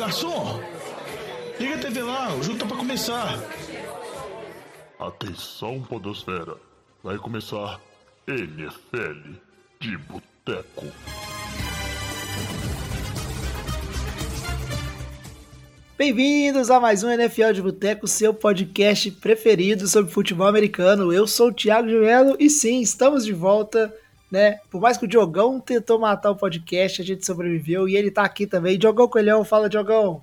garçom! Liga a TV lá, o jogo tá pra começar. Atenção, Podosfera. Vai começar NFL de Boteco. Bem-vindos a mais um NFL de Boteco, seu podcast preferido sobre futebol americano. Eu sou o Thiago de Melo e sim, estamos de volta, né? Por mais que o Diogão tentou matar o podcast, a gente sobreviveu e ele tá aqui também. Diogão Coelhão, fala Diogão.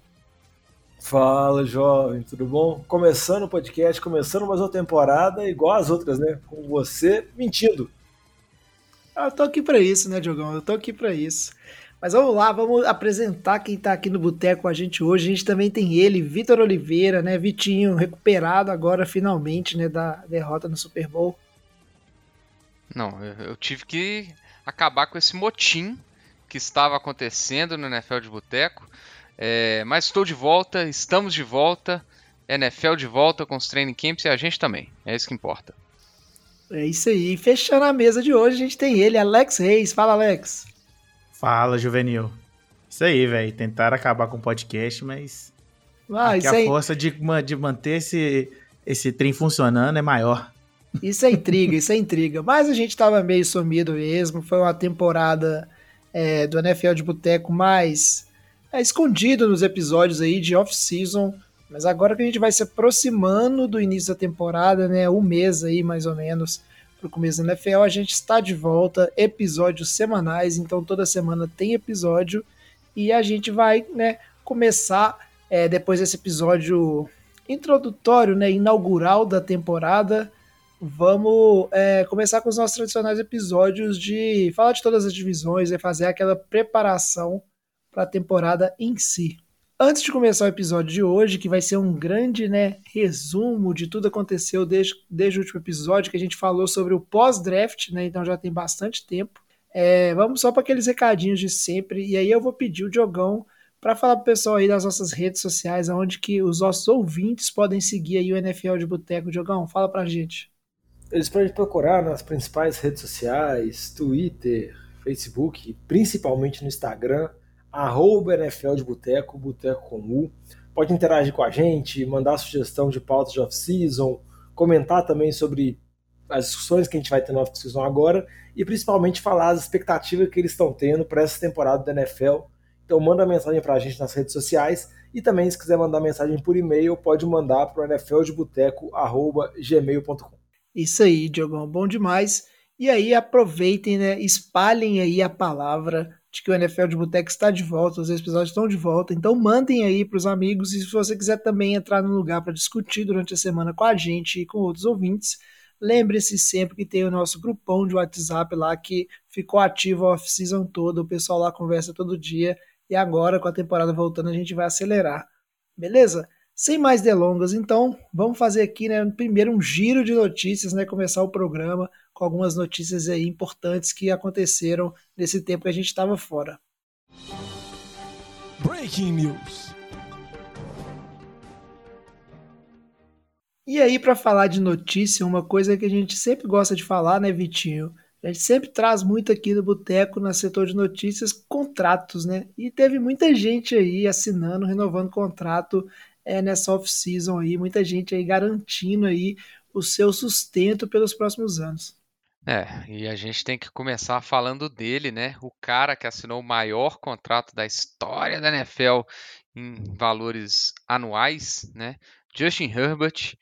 Fala, jovem, tudo bom? Começando o podcast, começando mais uma temporada igual as outras, né? Com você mentindo. Eu tô aqui para isso, né, Diogão? Eu tô aqui para isso. Mas vamos lá, vamos apresentar quem tá aqui no Boteco com a gente hoje. A gente também tem ele, Vitor Oliveira, né? Vitinho, recuperado agora finalmente, né, da derrota no Super Bowl. Não, eu tive que acabar com esse motim que estava acontecendo no NFL de Boteco. É, mas estou de volta, estamos de volta. NFL de volta com os training camps e a gente também. É isso que importa. É isso aí. Fechando a mesa de hoje, a gente tem ele, Alex Reis. Fala, Alex. Fala, Juvenil. Isso aí, velho. Tentaram acabar com o podcast, mas. Ah, aqui a força de, de manter esse, esse trem funcionando é maior. Isso é intriga, isso é intriga. Mas a gente tava meio sumido mesmo. Foi uma temporada é, do NFL de Boteco mais é, escondido nos episódios aí de off-season. Mas agora que a gente vai se aproximando do início da temporada, né? Um mês aí mais ou menos para o começo da NFL. A gente está de volta, episódios semanais, então toda semana tem episódio e a gente vai né, começar é, depois desse episódio introdutório, né, inaugural da temporada. Vamos é, começar com os nossos tradicionais episódios de falar de todas as divisões e fazer aquela preparação para a temporada em si. Antes de começar o episódio de hoje, que vai ser um grande né, resumo de tudo que aconteceu desde, desde o último episódio, que a gente falou sobre o pós-draft, né, então já tem bastante tempo. É, vamos só para aqueles recadinhos de sempre, e aí eu vou pedir o Diogão para falar para o pessoal aí das nossas redes sociais, onde que os nossos ouvintes podem seguir aí o NFL de Boteco. Diogão, fala para a gente. Eles podem procurar nas principais redes sociais, Twitter, Facebook, principalmente no Instagram, arroba NFL de Boteco, Boteco com U. Pode interagir com a gente, mandar sugestão de pautas de off-season, comentar também sobre as discussões que a gente vai ter no off-season agora e principalmente falar as expectativas que eles estão tendo para essa temporada da NFL. Então manda mensagem para a gente nas redes sociais e também se quiser mandar mensagem por e-mail, pode mandar para o nfldeboteco.gmail.com. Isso aí, Diogão, bom demais. E aí aproveitem, né? Espalhem aí a palavra de que o NFL de Boteco está de volta, os episódios estão de volta. Então mandem aí para os amigos e se você quiser também entrar no lugar para discutir durante a semana com a gente e com outros ouvintes, lembre-se sempre que tem o nosso grupão de WhatsApp lá que ficou ativo a off-season toda, o pessoal lá conversa todo dia e agora com a temporada voltando a gente vai acelerar. Beleza? Sem mais delongas, então, vamos fazer aqui, né, primeiro um giro de notícias, né, começar o programa com algumas notícias aí importantes que aconteceram nesse tempo que a gente estava fora. Breaking News. E aí, para falar de notícia, uma coisa que a gente sempre gosta de falar, né, Vitinho? A gente sempre traz muito aqui no Boteco, no setor de notícias, contratos, né? E teve muita gente aí assinando, renovando contrato é, nessa off-season aí, muita gente aí garantindo aí o seu sustento pelos próximos anos. É, e a gente tem que começar falando dele, né? O cara que assinou o maior contrato da história da NFL em valores anuais, né? Justin Herbert,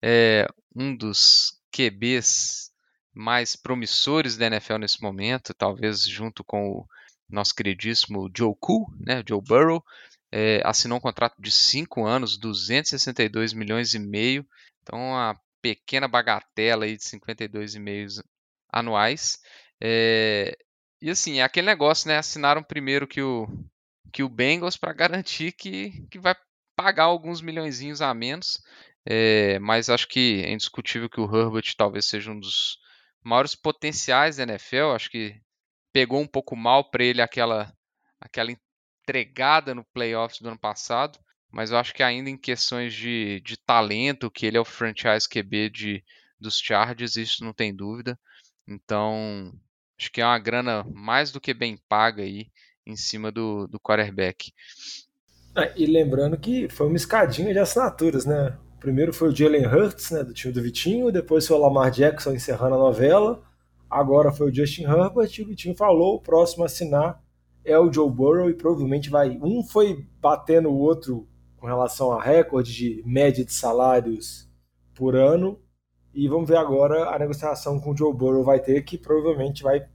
é um dos QBs mais promissores da NFL nesse momento, talvez junto com o nosso queridíssimo Joe Cool, né? Joe Burrow, é, assinou um contrato de 5 anos, 262 milhões e meio, então uma pequena bagatela aí de 52,5 anuais. É, e assim, é aquele negócio, né? Assinaram primeiro que o, que o Bengals para garantir que, que vai pagar alguns milhões a menos. É, mas acho que é indiscutível que o Herbert talvez seja um dos maiores potenciais da NFL. Acho que pegou um pouco mal para ele aquela, aquela entregada no playoffs do ano passado. Mas eu acho que ainda em questões de, de talento, que ele é o franchise QB de, dos Chargers, isso não tem dúvida. Então, acho que é uma grana mais do que bem paga aí em cima do, do quarterback. Ah, e lembrando que foi uma escadinha de assinaturas, né? Primeiro foi o Jalen Hurts, né, do time do Vitinho, depois foi o Lamar Jackson encerrando a novela, agora foi o Justin Herbert e o Vitinho falou, o próximo a assinar é o Joe Burrow e provavelmente vai. Um foi batendo o outro com relação a recorde de média de salários por ano. E vamos ver agora a negociação com o Joe Burrow vai ter, que provavelmente vai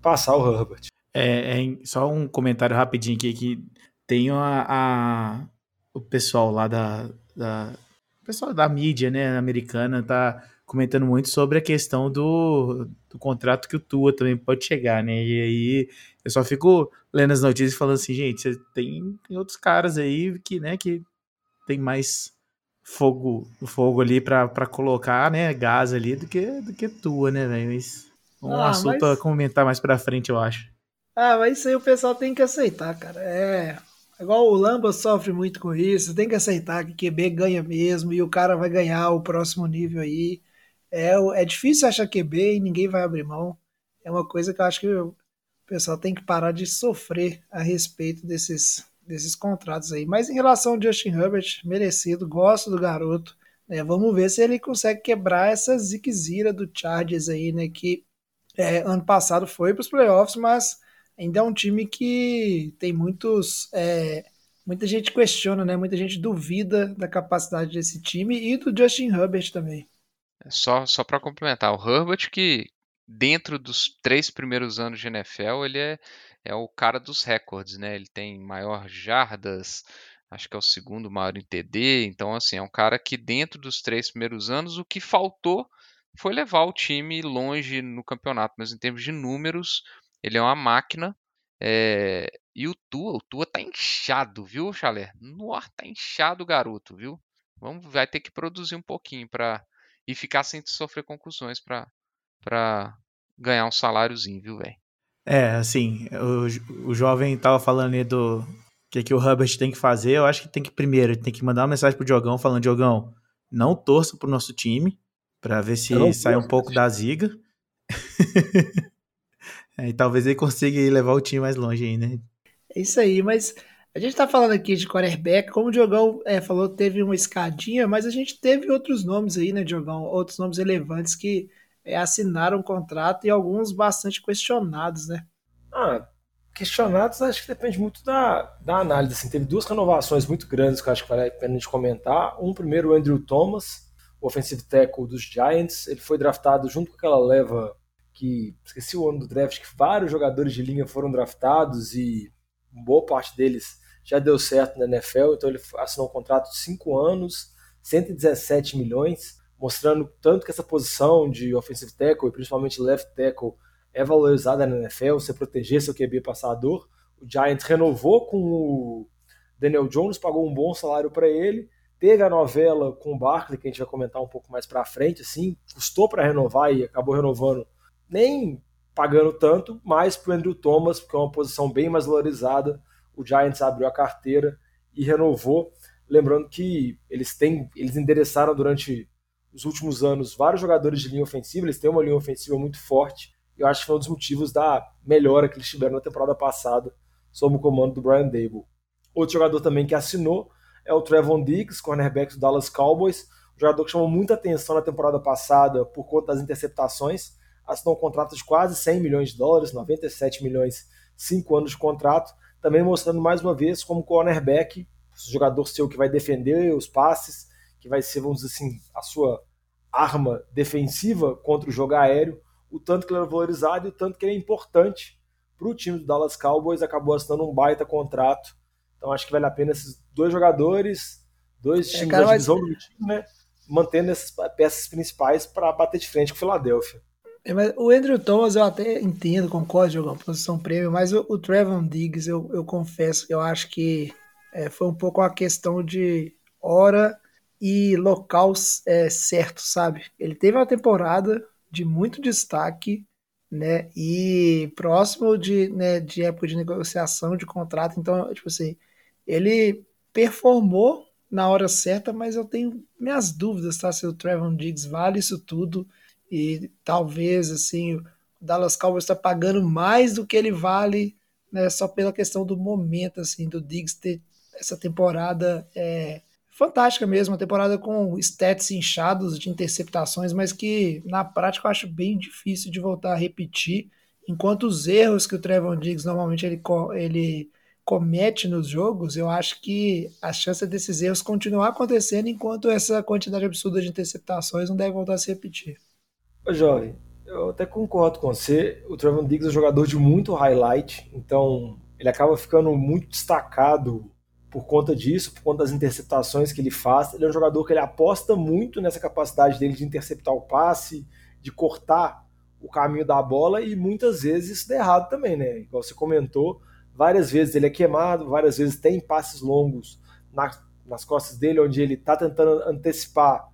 passar o Herbert. É, é só um comentário rapidinho aqui que tem a, a o pessoal lá da, da pessoal da mídia, né, americana tá comentando muito sobre a questão do, do contrato que o Tua também pode chegar, né? E aí eu só fico lendo as notícias e falando assim, gente, tem, tem outros caras aí que, né, que tem mais fogo, fogo ali para colocar, né, gás ali do que do que Tua, né, velho? Mas um ah, assunto mas... a comentar mais para frente, eu acho. Ah, mas isso aí o pessoal tem que aceitar, cara. É, Igual o Lamba sofre muito com isso, tem que aceitar que QB ganha mesmo e o cara vai ganhar o próximo nível aí. É, é difícil achar QB e ninguém vai abrir mão. É uma coisa que eu acho que o pessoal tem que parar de sofrer a respeito desses, desses contratos aí. Mas em relação ao Justin Herbert, merecido, gosto do garoto. Né? Vamos ver se ele consegue quebrar essa ziquezira do Chargers aí, né? Que é, ano passado foi para os playoffs, mas ainda é um time que tem muitos. É, muita gente questiona, né? Muita gente duvida da capacidade desse time e do Justin Herbert também. Só, só para complementar, o Herbert que dentro dos três primeiros anos de NFL ele é, é o cara dos recordes, né? Ele tem maior jardas, acho que é o segundo maior em TD, então assim é um cara que dentro dos três primeiros anos o que faltou foi levar o time longe no campeonato, mas em termos de números ele é uma máquina. É... E o Tua, o Tua tá inchado, viu, Chalé? Nossa, tá inchado o garoto, viu? Vamos, vai ter que produzir um pouquinho para e ficar sem sofrer concussões para para ganhar um saláriozinho, viu, velho? É, assim, o, o jovem tava falando ali do que, que o Herbert tem que fazer. Eu acho que tem que primeiro tem que mandar uma mensagem pro Diogão falando: Diogão, não torça pro nosso time para ver se sai um pouco da ziga. É, e talvez ele consiga levar o time mais longe aí, né? É isso aí, mas a gente tá falando aqui de quarterback, como o Diogão é, falou, teve uma escadinha, mas a gente teve outros nomes aí, né, Diogão? Outros nomes relevantes que é, assinaram um contrato e alguns bastante questionados, né? Ah, questionados acho que depende muito da, da análise. Assim, teve duas renovações muito grandes que eu acho que vale a pena gente comentar. Um primeiro, o Andrew Thomas, o offensive tackle dos Giants. Ele foi draftado junto com aquela leva que esqueci o ano do draft, que vários jogadores de linha foram draftados e boa parte deles já deu certo na NFL, então ele assinou um contrato de 5 anos, 117 milhões, mostrando tanto que essa posição de offensive tackle e principalmente left tackle é valorizada na NFL, você proteger seu QB passador. O Giants renovou com o Daniel Jones, pagou um bom salário para ele, teve a novela com o Barkley, que a gente vai comentar um pouco mais para frente, assim, custou para renovar e acabou renovando nem pagando tanto, mas para o Andrew Thomas, porque é uma posição bem mais valorizada, o Giants abriu a carteira e renovou. Lembrando que eles têm, eles endereçaram durante os últimos anos vários jogadores de linha ofensiva, eles têm uma linha ofensiva muito forte. E eu acho que foi um dos motivos da melhora que eles tiveram na temporada passada sob o comando do Brian Dable. Outro jogador também que assinou é o Trevon Diggs, cornerback do Dallas Cowboys, um jogador que chamou muita atenção na temporada passada por conta das interceptações assinou um contrato de quase 100 milhões de dólares, 97 milhões, 5 anos de contrato, também mostrando mais uma vez como cornerback, jogador seu que vai defender os passes, que vai ser, vamos dizer assim, a sua arma defensiva contra o jogo aéreo, o tanto que ele é valorizado e o tanto que ele é importante para o time do Dallas Cowboys, acabou assinando um baita contrato. Então acho que vale a pena esses dois jogadores, dois é, times cara, da divisão mas... do time, né? Mantendo essas peças principais para bater de frente com o Philadelphia. É, o Andrew Thomas eu até entendo, concordo, jogando posição prêmio, mas o, o Trevon Diggs, eu, eu confesso, eu acho que é, foi um pouco uma questão de hora e local é, certo, sabe? Ele teve uma temporada de muito destaque, né? E próximo de, né, de época de negociação de contrato, então, tipo assim, ele performou na hora certa, mas eu tenho minhas dúvidas, tá? Se o Trevon Diggs vale isso tudo e talvez assim o Dallas Cowboys está pagando mais do que ele vale, né, só pela questão do momento assim do Diggs ter essa temporada é fantástica mesmo, uma temporada com stats inchados de interceptações, mas que na prática eu acho bem difícil de voltar a repetir, enquanto os erros que o Trevor Diggs normalmente ele, ele comete nos jogos, eu acho que a chance desses erros continuar acontecendo enquanto essa quantidade absurda de interceptações não deve voltar a se repetir. Jovem, eu até concordo com você. O Trevor Diggs é um jogador de muito highlight, então ele acaba ficando muito destacado por conta disso, por conta das interceptações que ele faz. Ele é um jogador que ele aposta muito nessa capacidade dele de interceptar o passe, de cortar o caminho da bola e muitas vezes isso dá errado também, né? Igual você comentou, Várias vezes ele é queimado, várias vezes tem passes longos na, nas costas dele, onde ele está tentando antecipar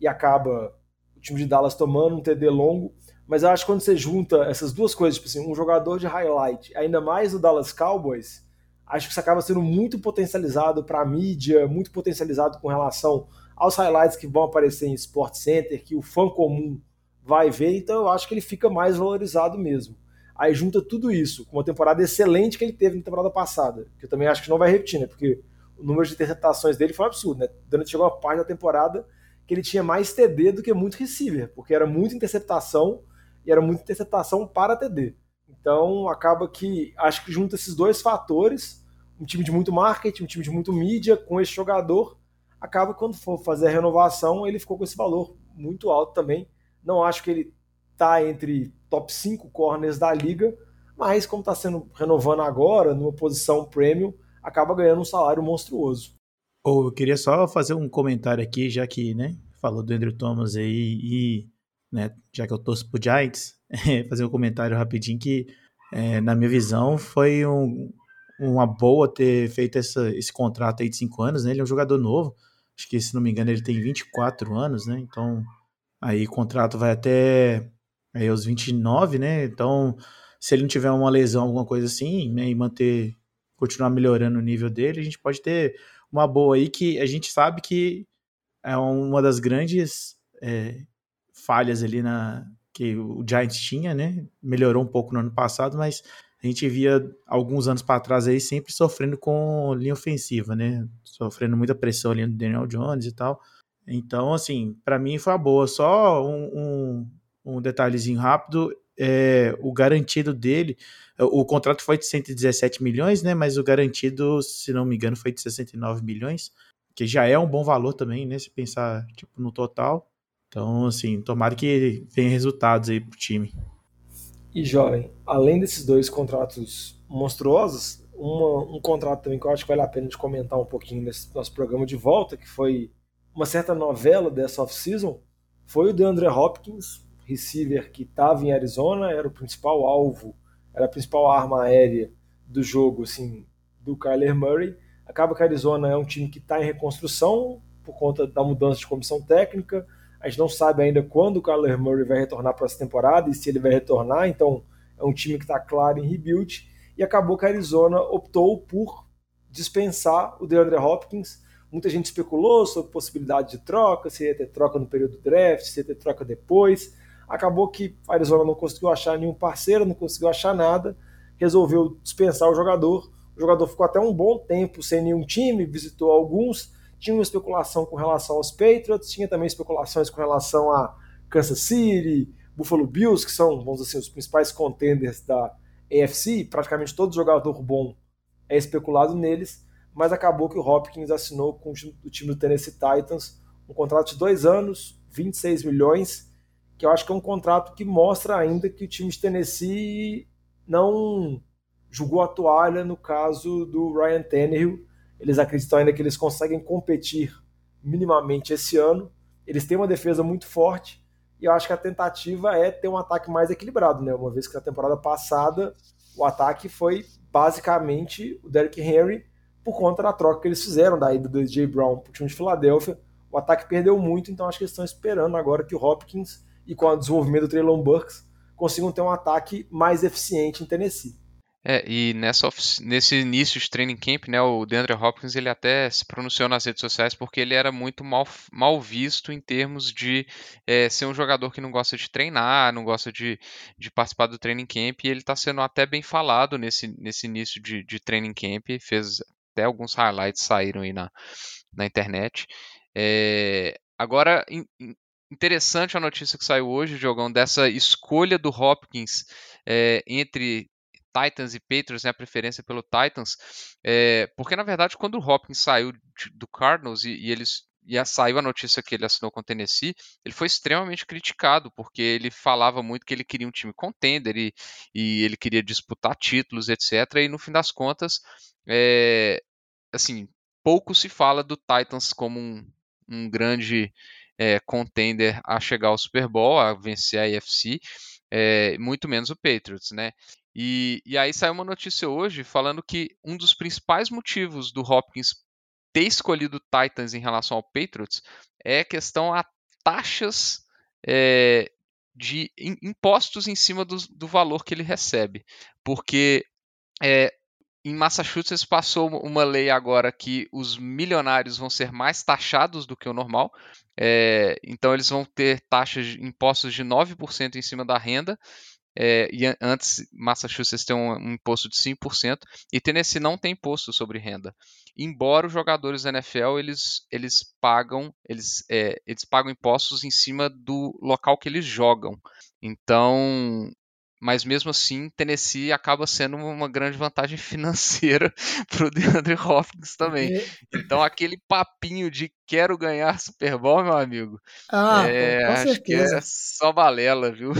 e acaba o time de Dallas tomando um TD longo. Mas eu acho que quando você junta essas duas coisas, tipo assim, um jogador de highlight, ainda mais o Dallas Cowboys, acho que isso acaba sendo muito potencializado para a mídia, muito potencializado com relação aos highlights que vão aparecer em Sport Center, que o fã comum vai ver, então eu acho que ele fica mais valorizado mesmo. Aí junta tudo isso com uma temporada excelente que ele teve na temporada passada, que eu também acho que não vai repetir, né? Porque o número de interceptações dele foi um absurdo, né? Durante chegou uma parte da temporada que ele tinha mais TD do que muito receiver, porque era muita interceptação e era muita interceptação para TD. Então acaba que acho que junta esses dois fatores, um time de muito marketing, um time de muito mídia com esse jogador, acaba quando for fazer a renovação ele ficou com esse valor muito alto também. Não acho que ele tá entre top 5 corners da liga, mas como está sendo renovando agora, numa posição premium, acaba ganhando um salário monstruoso. Oh, eu queria só fazer um comentário aqui, já que, né, falou do Andrew Thomas aí e, né, já que eu torço pro Giants, fazer um comentário rapidinho que, é, na minha visão, foi um, uma boa ter feito essa, esse contrato aí de 5 anos, né, ele é um jogador novo, acho que, se não me engano, ele tem 24 anos, né, então aí o contrato vai até aí aos 29, né? Então, se ele não tiver uma lesão, alguma coisa assim, né, e manter, continuar melhorando o nível dele, a gente pode ter uma boa aí que a gente sabe que é uma das grandes é, falhas ali na que o Giants tinha, né? Melhorou um pouco no ano passado, mas a gente via alguns anos para trás aí sempre sofrendo com linha ofensiva, né? Sofrendo muita pressão ali no Daniel Jones e tal. Então, assim, para mim foi uma boa. Só um, um, um detalhezinho rápido, é, o garantido dele, o contrato foi de 117 milhões, né? Mas o garantido, se não me engano, foi de 69 milhões, que já é um bom valor também, né? Se pensar tipo, no total. Então, assim, tomara que tenha resultados aí pro time. E jovem, além desses dois contratos monstruosos, uma, um contrato também que eu acho que vale a pena de comentar um pouquinho nesse nosso programa de volta, que foi uma certa novela dessa off-season, foi o DeAndre Hopkins, receiver que estava em Arizona, era o principal alvo, era a principal arma aérea do jogo, assim, do Kyler Murray. Acaba que a Arizona é um time que está em reconstrução por conta da mudança de comissão técnica. A gente não sabe ainda quando o Kyler Murray vai retornar para essa temporada e se ele vai retornar. Então é um time que está claro em rebuild. E acabou que a Arizona optou por dispensar o DeAndre Hopkins. Muita gente especulou sobre possibilidade de troca, se ia ter troca no período do draft, se ia ter troca depois. Acabou que a Arizona não conseguiu achar nenhum parceiro, não conseguiu achar nada, resolveu dispensar o jogador. O jogador ficou até um bom tempo sem nenhum time, visitou alguns. Tinha uma especulação com relação aos Patriots, tinha também especulações com relação a Kansas City, Buffalo Bills, que são, vamos dizer assim, os principais contenders da AFC. Praticamente todo jogador bom é especulado neles, mas acabou que o Hopkins assinou com o time do Tennessee Titans um contrato de dois anos, 26 milhões que eu acho que é um contrato que mostra ainda que o time de Tennessee não jogou a toalha no caso do Ryan Tannehill. Eles acreditam ainda que eles conseguem competir minimamente esse ano. Eles têm uma defesa muito forte e eu acho que a tentativa é ter um ataque mais equilibrado, né? Uma vez que na temporada passada o ataque foi basicamente o Derrick Henry por conta da troca que eles fizeram da ida do AJ Brown para o time de Filadélfia. O ataque perdeu muito, então acho que eles estão esperando agora que o Hopkins e com o desenvolvimento do Traylon Burks consigam ter um ataque mais eficiente em Tennessee. É, e nessa, nesse início de training camp, né, o DeAndre Hopkins ele até se pronunciou nas redes sociais porque ele era muito mal, mal visto em termos de é, ser um jogador que não gosta de treinar, não gosta de, de participar do training camp, e ele está sendo até bem falado nesse, nesse início de, de training camp, fez até alguns highlights saíram aí na, na internet. É, agora, in, interessante a notícia que saiu hoje, Diogão, dessa escolha do Hopkins é, entre Titans e Patriots, né, a preferência pelo Titans, é, porque na verdade quando o Hopkins saiu do Cardinals e, e eles e saiu a notícia que ele assinou com o Tennessee, ele foi extremamente criticado, porque ele falava muito que ele queria um time contender e, e ele queria disputar títulos, etc. E no fim das contas, é, assim, pouco se fala do Titans como um, um grande é, contender a chegar ao Super Bowl, a vencer a AFC, é, muito menos o Patriots, né? E, e aí saiu uma notícia hoje falando que um dos principais motivos do Hopkins ter escolhido Titans em relação ao Patriots é questão a taxas é, de impostos em cima do, do, valor que ele recebe. Porque é, em Massachusetts passou uma lei agora que os milionários vão ser mais taxados do que o normal. É, então eles vão ter taxas de impostos de 9% em cima da renda é, e antes Massachusetts tem um, um, imposto de 5% e Tennessee não tem imposto sobre renda. Embora os jogadores da NFL eles, eles pagam eles, é, eles pagam impostos em cima do local que eles jogam. Então, mas mesmo assim Tennessee acaba sendo uma grande vantagem financeira para o DeAndre Hopkins também. Então aquele papinho de quero ganhar Super Bowl, meu amigo, ah, é, com acho certeza. que é só balela, viu?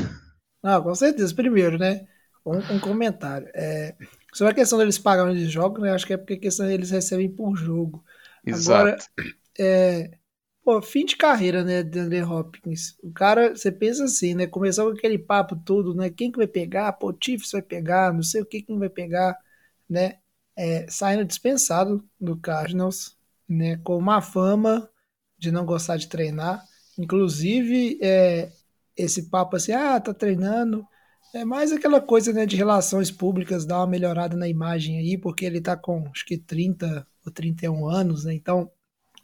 Não, com certeza. Primeiro, né? Um, um comentário. É, sobre a questão deles pagarem de jogos, né? Acho que é porque a questão eles recebem por jogo. Exato. Agora, é, pô, fim de carreira, né, de André Hopkins. O cara, você pensa assim, né? Começou com aquele papo todo, né? Quem que vai pegar? Pô, Chiefs vai pegar, não sei o que quem vai pegar, né? É, saindo dispensado do Cardinals, né? Com uma fama de não gostar de treinar. Inclusive, é, esse papo assim, ah, tá treinando. É mais aquela coisa né, de relações públicas, dar uma melhorada na imagem aí, porque ele tá com acho que 30 ou 31 anos, né? Então,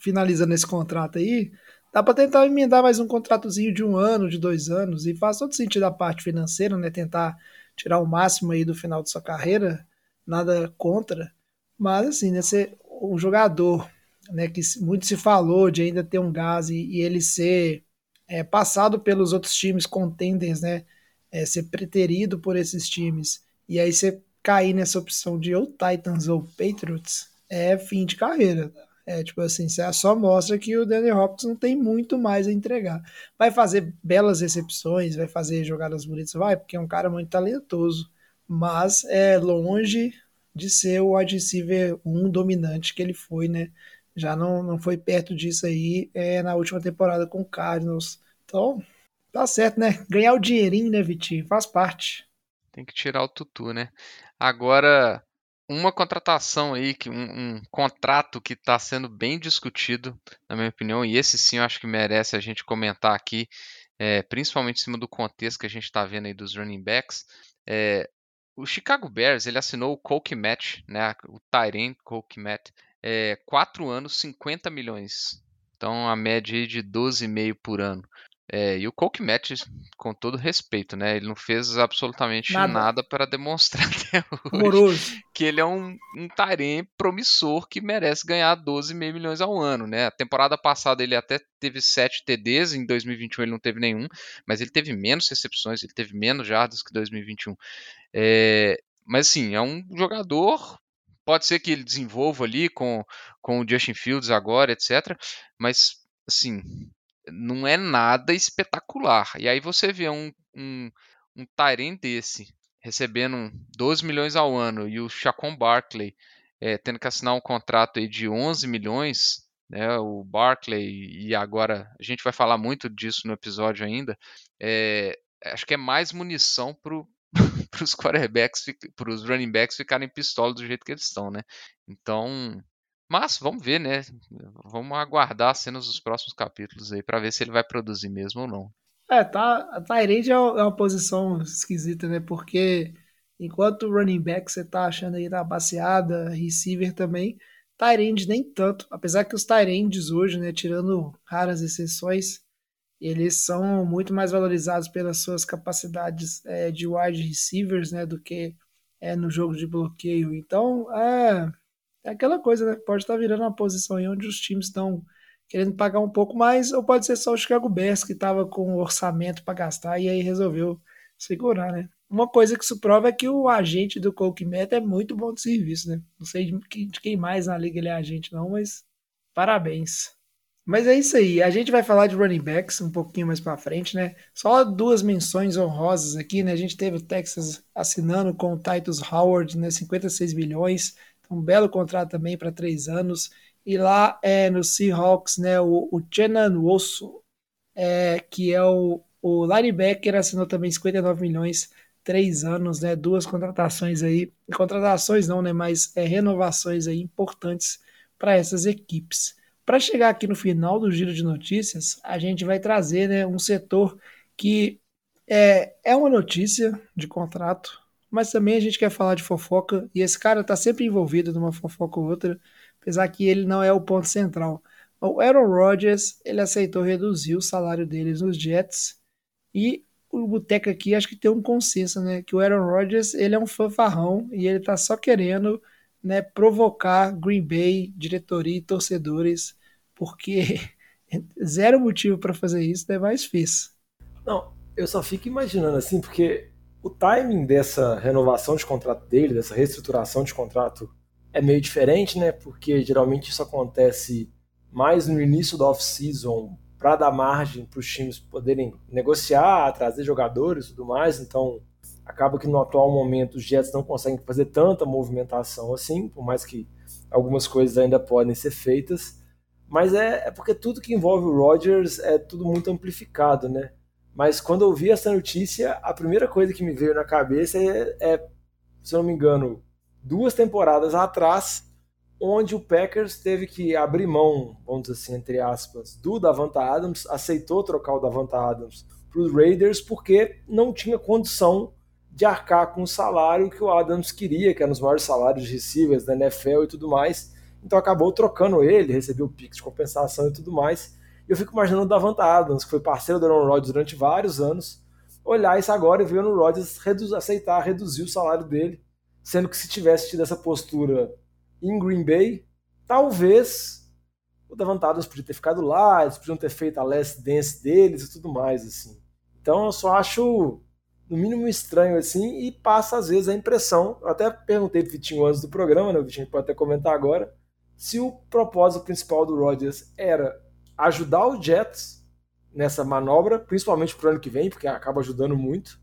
finalizando esse contrato aí, dá para tentar emendar mais um contratozinho de um ano, de dois anos, e faz todo sentido a parte financeira, né? Tentar tirar o máximo aí do final de sua carreira, nada contra. Mas assim, né, ser um jogador, né, que muito se falou de ainda ter um gás e, e ele ser é, passado pelos outros times contenders, né? É, ser preterido por esses times e aí você cair nessa opção de ou Titans ou Patriots é fim de carreira. É tipo assim, só mostra que o Daniel Hopkins não tem muito mais a entregar. Vai fazer belas recepções, vai fazer jogadas bonitas, vai, porque é um cara muito talentoso, mas é longe de ser o wide um dominante que ele foi, né? já não, não foi perto disso aí é, na última temporada com o Cardinals. Então, tá certo, né? Ganhar o dinheirinho, né, Vitinho? Faz parte. Tem que tirar o tutu, né? Agora, uma contratação aí, que um, um contrato que está sendo bem discutido, na minha opinião, e esse sim eu acho que merece a gente comentar aqui, é, principalmente em cima do contexto que a gente está vendo aí dos running backs. É, o Chicago Bears ele assinou o Coke Match, né, o Tyrant Coke Match, é, 4 anos, 50 milhões. Então a média aí de 12,5 por ano. É, e o Coke Match, com todo respeito, né? Ele não fez absolutamente nada, nada para demonstrar até hoje Amoroso. que ele é um, um tarém promissor que merece ganhar 12,5 milhões ao ano, né? A temporada passada ele até teve 7 TDs, em 2021 ele não teve nenhum, mas ele teve menos recepções, ele teve menos jardas que 2021. É, mas assim, é um jogador Pode ser que ele desenvolva ali com, com o Justin Fields agora, etc. Mas, assim, não é nada espetacular. E aí você vê um, um, um Tyrant desse recebendo 12 milhões ao ano e o Chacon Barkley é, tendo que assinar um contrato aí de 11 milhões, né, o Barkley, e agora a gente vai falar muito disso no episódio ainda, é, acho que é mais munição para para os quarterbacks, para os running backs ficarem pistola do jeito que eles estão, né? Então, mas vamos ver, né? Vamos aguardar as cenas dos próximos capítulos aí para ver se ele vai produzir mesmo ou não. É, tá. A Tyrande é uma posição esquisita, né? Porque enquanto running back você tá achando aí na baseada, receiver também, Tyrande nem tanto. Apesar que os Tyrands hoje, né, tirando raras exceções, eles são muito mais valorizados pelas suas capacidades é, de wide receivers, né, do que é, no jogo de bloqueio. Então, é, é aquela coisa, né? Pode estar virando uma posição aí onde os times estão querendo pagar um pouco mais, ou pode ser só o Chicago Bears que estava com orçamento para gastar e aí resolveu segurar, né? Uma coisa que isso prova é que o agente do Coke Meta é muito bom de serviço, né? Não sei de quem mais na liga ele é agente, não, mas parabéns. Mas é isso aí. A gente vai falar de running backs um pouquinho mais para frente, né? Só duas menções honrosas aqui, né? A gente teve o Texas assinando com o Titus Howard, né? 56 milhões, um belo contrato também para três anos. E lá é, no Seahawks, né? O, o Chenan Wosso, é, que é o, o linebacker, assinou também 59 milhões, três anos, né? Duas contratações aí, contratações não, né? Mas é, renovações aí importantes para essas equipes. Para chegar aqui no final do giro de notícias, a gente vai trazer né, um setor que é, é uma notícia de contrato, mas também a gente quer falar de fofoca, e esse cara está sempre envolvido numa fofoca ou outra, apesar que ele não é o ponto central. O Aaron Rodgers, ele aceitou reduzir o salário deles nos Jets, e o Boteca aqui acho que tem um consenso, né, que o Aaron Rodgers, ele é um fanfarrão, e ele está só querendo né, provocar Green Bay, diretoria e torcedores, porque zero motivo para fazer isso, né, mas fez. Não, eu só fico imaginando assim, porque o timing dessa renovação de contrato dele, dessa reestruturação de contrato, é meio diferente, né? Porque geralmente isso acontece mais no início da off-season para dar margem para os times poderem negociar, trazer jogadores e tudo mais. Então, Acaba que no atual momento os Jets não conseguem fazer tanta movimentação assim, por mais que algumas coisas ainda podem ser feitas. Mas é, é porque tudo que envolve o Rodgers é tudo muito amplificado, né? Mas quando eu vi essa notícia, a primeira coisa que me veio na cabeça é, é se eu não me engano, duas temporadas atrás, onde o Packers teve que abrir mão, vamos dizer assim, entre aspas, do Davanta Adams, aceitou trocar o Davanta Adams para os Raiders porque não tinha condição de arcar com o salário que o Adams queria, que eram os maiores salários de receivers da NFL e tudo mais. Então acabou trocando ele, recebeu o pique de compensação e tudo mais. Eu fico imaginando o Davanta Adams, que foi parceiro do Aaron Rodgers durante vários anos, olhar isso agora e ver o Rodgers reduz, aceitar reduzir o salário dele, sendo que se tivesse tido essa postura em Green Bay, talvez o Davanta Adams podia ter ficado lá, eles podiam ter feito a last dance deles e tudo mais assim. Então eu só acho no mínimo estranho assim, e passa às vezes a impressão, eu até perguntei pro Vitinho antes do programa, né, o Vitinho pode até comentar agora, se o propósito principal do Rodgers era ajudar o Jets nessa manobra, principalmente pro ano que vem, porque acaba ajudando muito,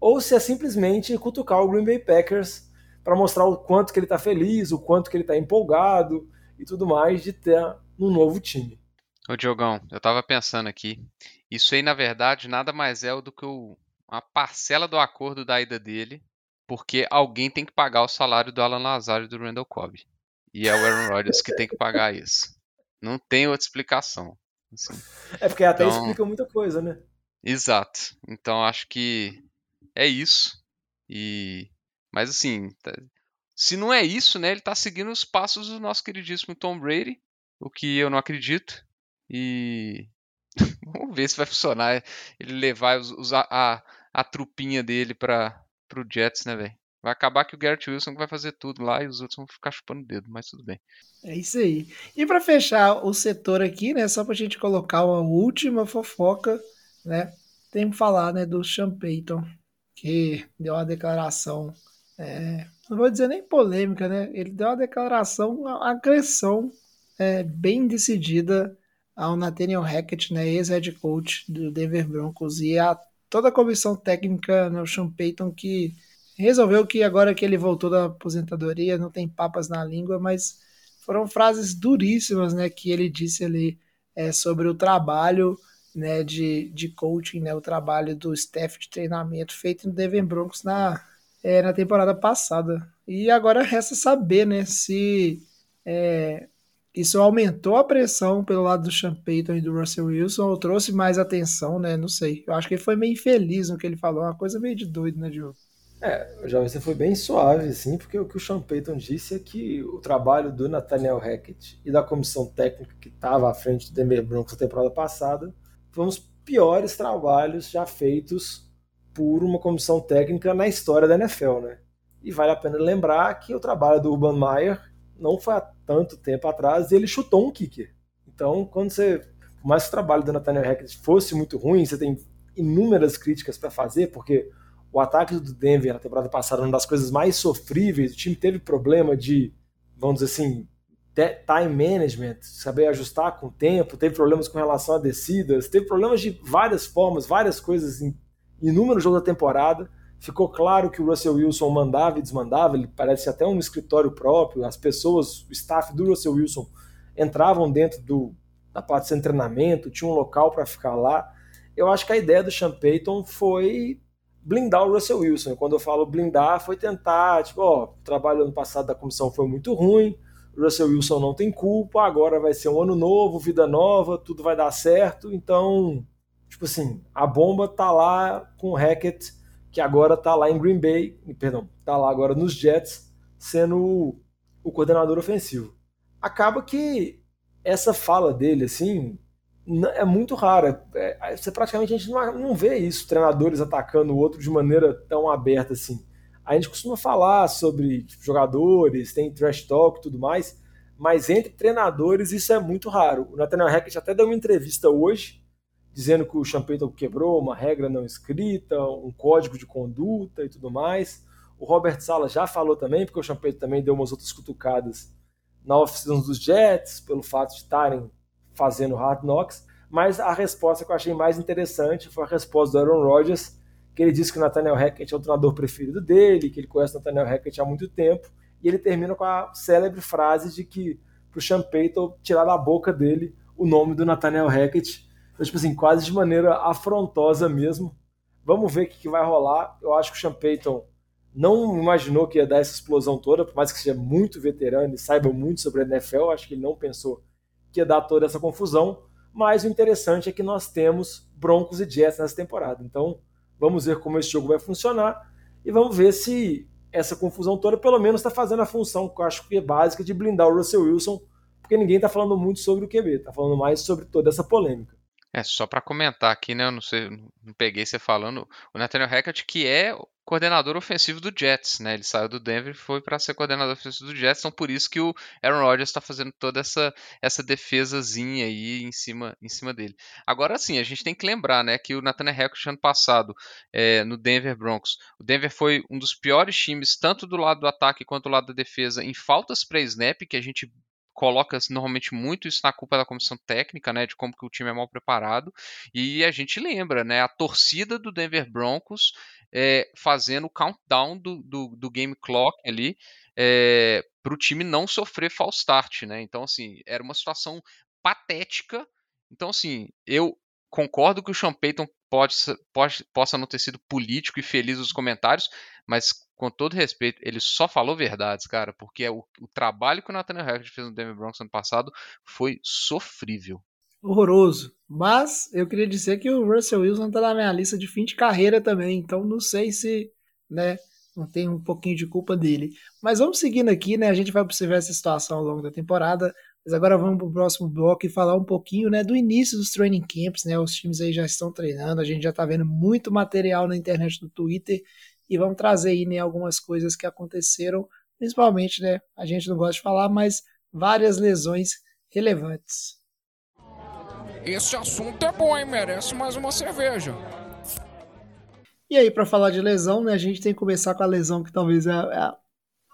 ou se é simplesmente cutucar o Green Bay Packers para mostrar o quanto que ele está feliz, o quanto que ele está empolgado e tudo mais de ter um novo time. Ô Diogão, eu tava pensando aqui, isso aí na verdade nada mais é do que o uma parcela do acordo da ida dele, porque alguém tem que pagar o salário do Alan Lazaro e do Randall Cobb. E é o Aaron Rodgers que tem que pagar isso. Não tem outra explicação. Assim. É porque até então, explica muita coisa, né? Exato. Então acho que é isso. E mas assim, tá... se não é isso, né, ele tá seguindo os passos do nosso queridíssimo Tom Brady, o que eu não acredito. E Vamos ver se vai funcionar ele levar os, os, a, a, trupinha dele para o Jets, né, velho? Vai acabar que o Garrett Wilson vai fazer tudo lá e os outros vão ficar chupando o dedo, mas tudo bem. É isso aí. E para fechar o setor aqui, né, só pra gente colocar uma última fofoca, né, tem que falar, né, do Sean Payton, que deu uma declaração, é, não vou dizer nem polêmica, né, ele deu uma declaração, uma agressão é, bem decidida ao Nathaniel Hackett, né, ex-head coach do Denver Broncos, e a toda a comissão técnica no Sean Payton que resolveu que agora que ele voltou da aposentadoria, não tem papas na língua, mas foram frases duríssimas, né, que ele disse ali é, sobre o trabalho, né, de, de coaching, né, o trabalho do staff de treinamento feito no Denver Broncos na, é, na temporada passada. E agora resta saber, né, se é, isso aumentou a pressão pelo lado do Sean Payton e do Russell Wilson, ou trouxe mais atenção, né? Não sei. Eu acho que ele foi meio infeliz no que ele falou, uma coisa meio de doido, né, Diogo? É, já você foi bem suave, assim, porque o que o Sean Payton disse é que o trabalho do Nathaniel Hackett e da comissão técnica que estava à frente do Denver Broncos na temporada passada foram os piores trabalhos já feitos por uma comissão técnica na história da NFL, né? E vale a pena lembrar que o trabalho do Urban Meyer não foi há tanto tempo atrás, ele chutou um kicker. Então, quando você. Por mais que o trabalho do Nathaniel Hackett fosse muito ruim, você tem inúmeras críticas para fazer, porque o ataque do Denver na temporada passada uma das coisas mais sofríveis. O time teve problema de, vamos dizer assim, time management, saber ajustar com o tempo, teve problemas com relação a descidas, teve problemas de várias formas, várias coisas em inúmeros jogos da temporada. Ficou claro que o Russell Wilson mandava e desmandava, ele parece até um escritório próprio, as pessoas, o staff do Russell Wilson entravam dentro do, da parte de treinamento, tinha um local para ficar lá. Eu acho que a ideia do Sean Payton foi blindar o Russell Wilson. E quando eu falo blindar, foi tentar, tipo, ó, o trabalho ano passado da comissão foi muito ruim, o Russell Wilson não tem culpa, agora vai ser um ano novo, vida nova, tudo vai dar certo, então, tipo assim, a bomba tá lá com o Hackett, que agora tá lá em Green Bay, perdão, tá lá agora nos Jets, sendo o, o coordenador ofensivo. Acaba que essa fala dele, assim, é muito rara. É, você praticamente a gente não, não vê isso, treinadores atacando o outro de maneira tão aberta assim. A gente costuma falar sobre tipo, jogadores, tem trash talk e tudo mais, mas entre treinadores isso é muito raro. O Nathaniel Hackett até deu uma entrevista hoje, dizendo que o Champeyton quebrou uma regra não escrita, um código de conduta e tudo mais. O Robert Sala já falou também, porque o Champeyton também deu umas outras cutucadas na oficina dos Jets, pelo fato de estarem fazendo Hard Knocks. Mas a resposta que eu achei mais interessante foi a resposta do Aaron Rodgers, que ele disse que o Nathaniel Hackett é o treinador preferido dele, que ele conhece o Nathaniel Hackett há muito tempo, e ele termina com a célebre frase de que para o Sean Payton tirar da boca dele o nome do Nathaniel Hackett, então, tipo assim, quase de maneira afrontosa mesmo. Vamos ver o que, que vai rolar. Eu acho que o Sean Payton não imaginou que ia dar essa explosão toda, por mais que seja muito veterano e saiba muito sobre a NFL, acho que ele não pensou que ia dar toda essa confusão, mas o interessante é que nós temos Broncos e Jets nessa temporada. Então, Vamos ver como esse jogo vai funcionar e vamos ver se essa confusão toda pelo menos está fazendo a função que eu acho que é básica de blindar o Russell Wilson, porque ninguém está falando muito sobre o QB, está falando mais sobre toda essa polêmica. É, só para comentar aqui, né? Eu não sei, não peguei você falando. O Nathaniel Hackett, que é coordenador ofensivo do Jets, né? Ele saiu do Denver e foi para ser coordenador ofensivo do Jets, então por isso que o Aaron Rodgers está fazendo toda essa essa defesazinha aí em cima em cima dele. Agora sim, a gente tem que lembrar, né, que o Nathaniel Hackett ano passado é, no Denver Broncos, o Denver foi um dos piores times tanto do lado do ataque quanto do lado da defesa em faltas para snap, que a gente coloca normalmente muito isso na culpa da comissão técnica, né, de como que o time é mal preparado. E a gente lembra, né, a torcida do Denver Broncos é, fazendo o countdown do, do, do, game clock ali é, para o time não sofrer false start, né? Então, assim, era uma situação patética. Então, assim, eu concordo que o Sean Payton pode, pode, possa não ter sido político e feliz nos comentários, mas com todo respeito, ele só falou verdades, cara, porque é o, o trabalho que o Nathaniel Hackett fez no Denver Broncos ano passado foi sofrível. Horroroso. Mas eu queria dizer que o Russell Wilson tá na minha lista de fim de carreira também, então não sei se, né, não tem um pouquinho de culpa dele. Mas vamos seguindo aqui, né? A gente vai observar essa situação ao longo da temporada. Mas agora vamos para o próximo bloco e falar um pouquinho né, do início dos training camps. Né, os times aí já estão treinando, a gente já está vendo muito material na internet, no Twitter e vamos trazer aí né, algumas coisas que aconteceram, principalmente, né, a gente não gosta de falar, mas várias lesões relevantes. Esse assunto é bom, hein? Merece mais uma cerveja. E aí, para falar de lesão, né, a gente tem que começar com a lesão que talvez é a,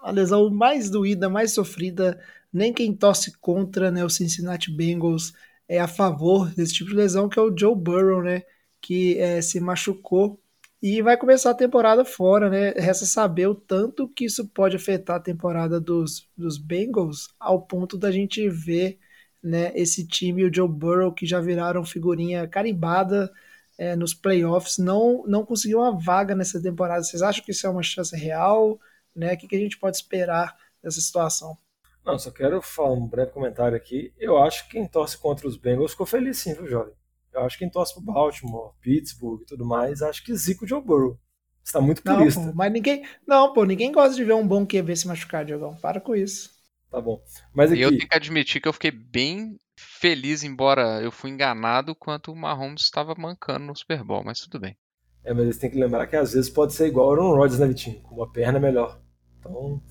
a lesão mais doída, mais sofrida. Nem quem torce contra né, o Cincinnati Bengals é a favor desse tipo de lesão, que é o Joe Burrow, né, que é, se machucou e vai começar a temporada fora, né? Resta saber o tanto que isso pode afetar a temporada dos, dos Bengals, ao ponto da gente ver né, esse time e o Joe Burrow, que já viraram figurinha carimbada é, nos playoffs, não, não conseguiu uma vaga nessa temporada. Vocês acham que isso é uma chance real? Né? O que, que a gente pode esperar dessa situação? Não, só quero falar um breve comentário aqui. Eu acho que quem torce contra os Bengals ficou feliz sim, viu, jovem? Eu acho que quem torce pro Baltimore, Pittsburgh e tudo mais, acho que Zico Joe Burrow. Você tá muito purista. Não, pô, mas ninguém. Não, pô, ninguém gosta de ver um bom QB se machucar, Diogão. Para com isso. Tá bom. Mas aqui... Eu tenho que admitir que eu fiquei bem feliz, embora eu fui enganado quanto o Mahomes estava mancando no Super Bowl, mas tudo bem. É, mas eles têm que lembrar que às vezes pode ser igual o Aaron Rodgers, né, Vitinho? Com uma perna melhor. Então,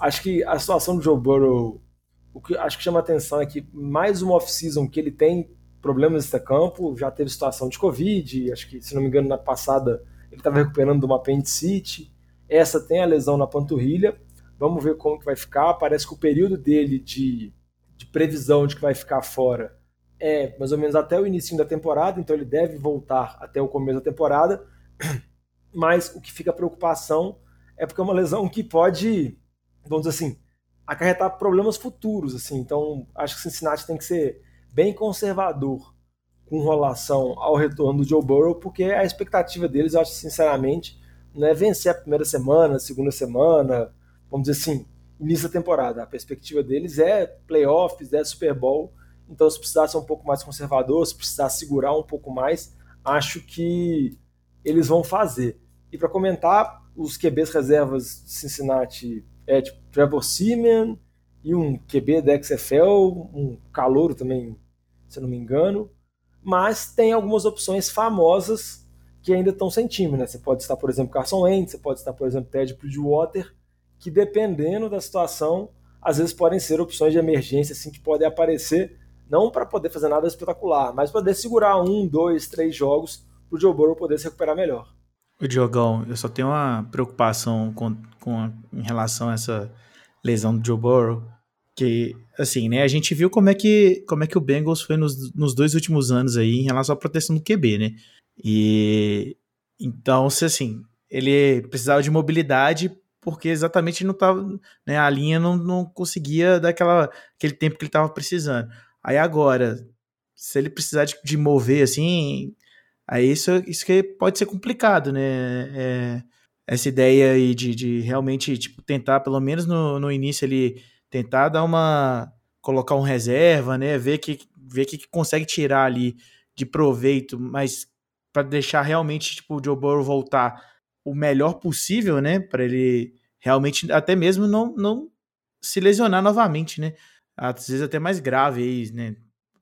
Acho que a situação do Joe Burrow, o que acho que chama atenção é que mais uma off-season que ele tem problemas nesse campo, já teve situação de Covid, acho que, se não me engano, na passada ele estava recuperando de uma apendicite, essa tem a lesão na panturrilha, vamos ver como que vai ficar, parece que o período dele de, de previsão de que vai ficar fora é mais ou menos até o início da temporada, então ele deve voltar até o começo da temporada, mas o que fica preocupação é porque é uma lesão que pode, vamos dizer assim, acarretar problemas futuros, assim. Então, acho que Cincinnati tem que ser bem conservador com relação ao retorno do Joe Burrow, porque a expectativa deles, eu acho sinceramente, não é vencer a primeira semana, a segunda semana, vamos dizer assim, início da temporada. A perspectiva deles é playoffs, é Super Bowl. Então, se precisar ser um pouco mais conservador, se precisar segurar um pouco mais, acho que eles vão fazer. E para comentar, os QBs reservas de Cincinnati é tipo Trevor Seaman e um QB da XFL, um calouro também, se eu não me engano. Mas tem algumas opções famosas que ainda estão sem time, né? Você pode estar, por exemplo, Carson Wentz, você pode estar, por exemplo, Ted Bridgewater, que dependendo da situação, às vezes podem ser opções de emergência assim que podem aparecer, não para poder fazer nada espetacular, mas para poder segurar um, dois, três jogos para o Joe Burrow poder se recuperar melhor. O Diogão, eu só tenho uma preocupação com, com em relação a essa lesão do Joe Burrow, que, assim, né, a gente viu como é que, como é que o Bengals foi nos, nos dois últimos anos aí em relação à proteção do QB, né, e então, se assim, ele precisava de mobilidade porque exatamente não tava, né, a linha não, não conseguia dar aquele tempo que ele estava precisando. Aí agora, se ele precisar de, de mover assim, Aí isso, isso que pode ser complicado, né? É, essa ideia aí de, de realmente tipo, tentar, pelo menos no, no início, ele tentar dar uma. colocar um reserva, né? Ver que ver que consegue tirar ali de proveito, mas para deixar realmente tipo, o Joe Burrow voltar o melhor possível, né? Para ele realmente até mesmo não, não se lesionar novamente, né? Às vezes até mais grave aí, né?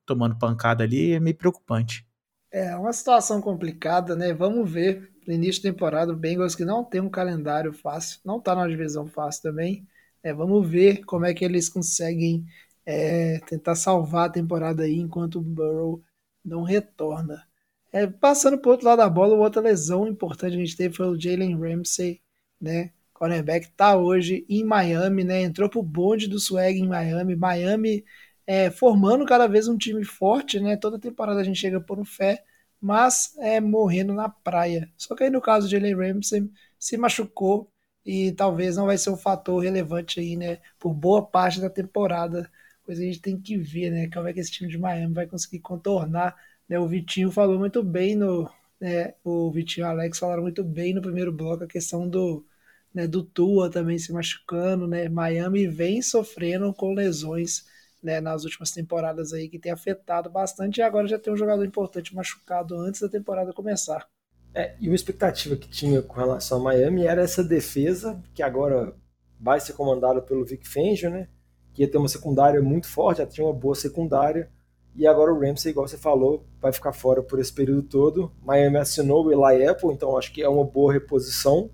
Tomando pancada ali é meio preocupante. É uma situação complicada, né? Vamos ver. No início da temporada, o Bengals que não tem um calendário fácil, não tá na divisão fácil também. É, vamos ver como é que eles conseguem é, tentar salvar a temporada aí enquanto o Burrow não retorna. É, passando para outro lado da bola, outra lesão importante que a gente teve foi o Jalen Ramsey, né? Cornerback tá hoje em Miami, né? Entrou pro bonde do swag em Miami. Miami é, formando cada vez um time forte, né? Toda temporada a gente chega por um fé, mas é morrendo na praia. Só que aí no caso de Jalen Ramsey se machucou e talvez não vai ser um fator relevante aí, né? Por boa parte da temporada. Coisa que a gente tem que ver, né? Como é que esse time de Miami vai conseguir contornar. Né? O Vitinho falou muito bem no. Né? O Vitinho e o Alex falaram muito bem no primeiro bloco a questão do, né, do Tua também se machucando, né? Miami vem sofrendo com lesões né, nas últimas temporadas aí que tem afetado bastante e agora já tem um jogador importante machucado antes da temporada começar. É, e uma expectativa que tinha com relação a Miami era essa defesa, que agora vai ser comandada pelo Vic Fangio, né? Que ia ter uma secundária muito forte, já tinha uma boa secundária. E agora o Ramsey, igual você falou, vai ficar fora por esse período todo. Miami assinou o Eli Apple, então acho que é uma boa reposição.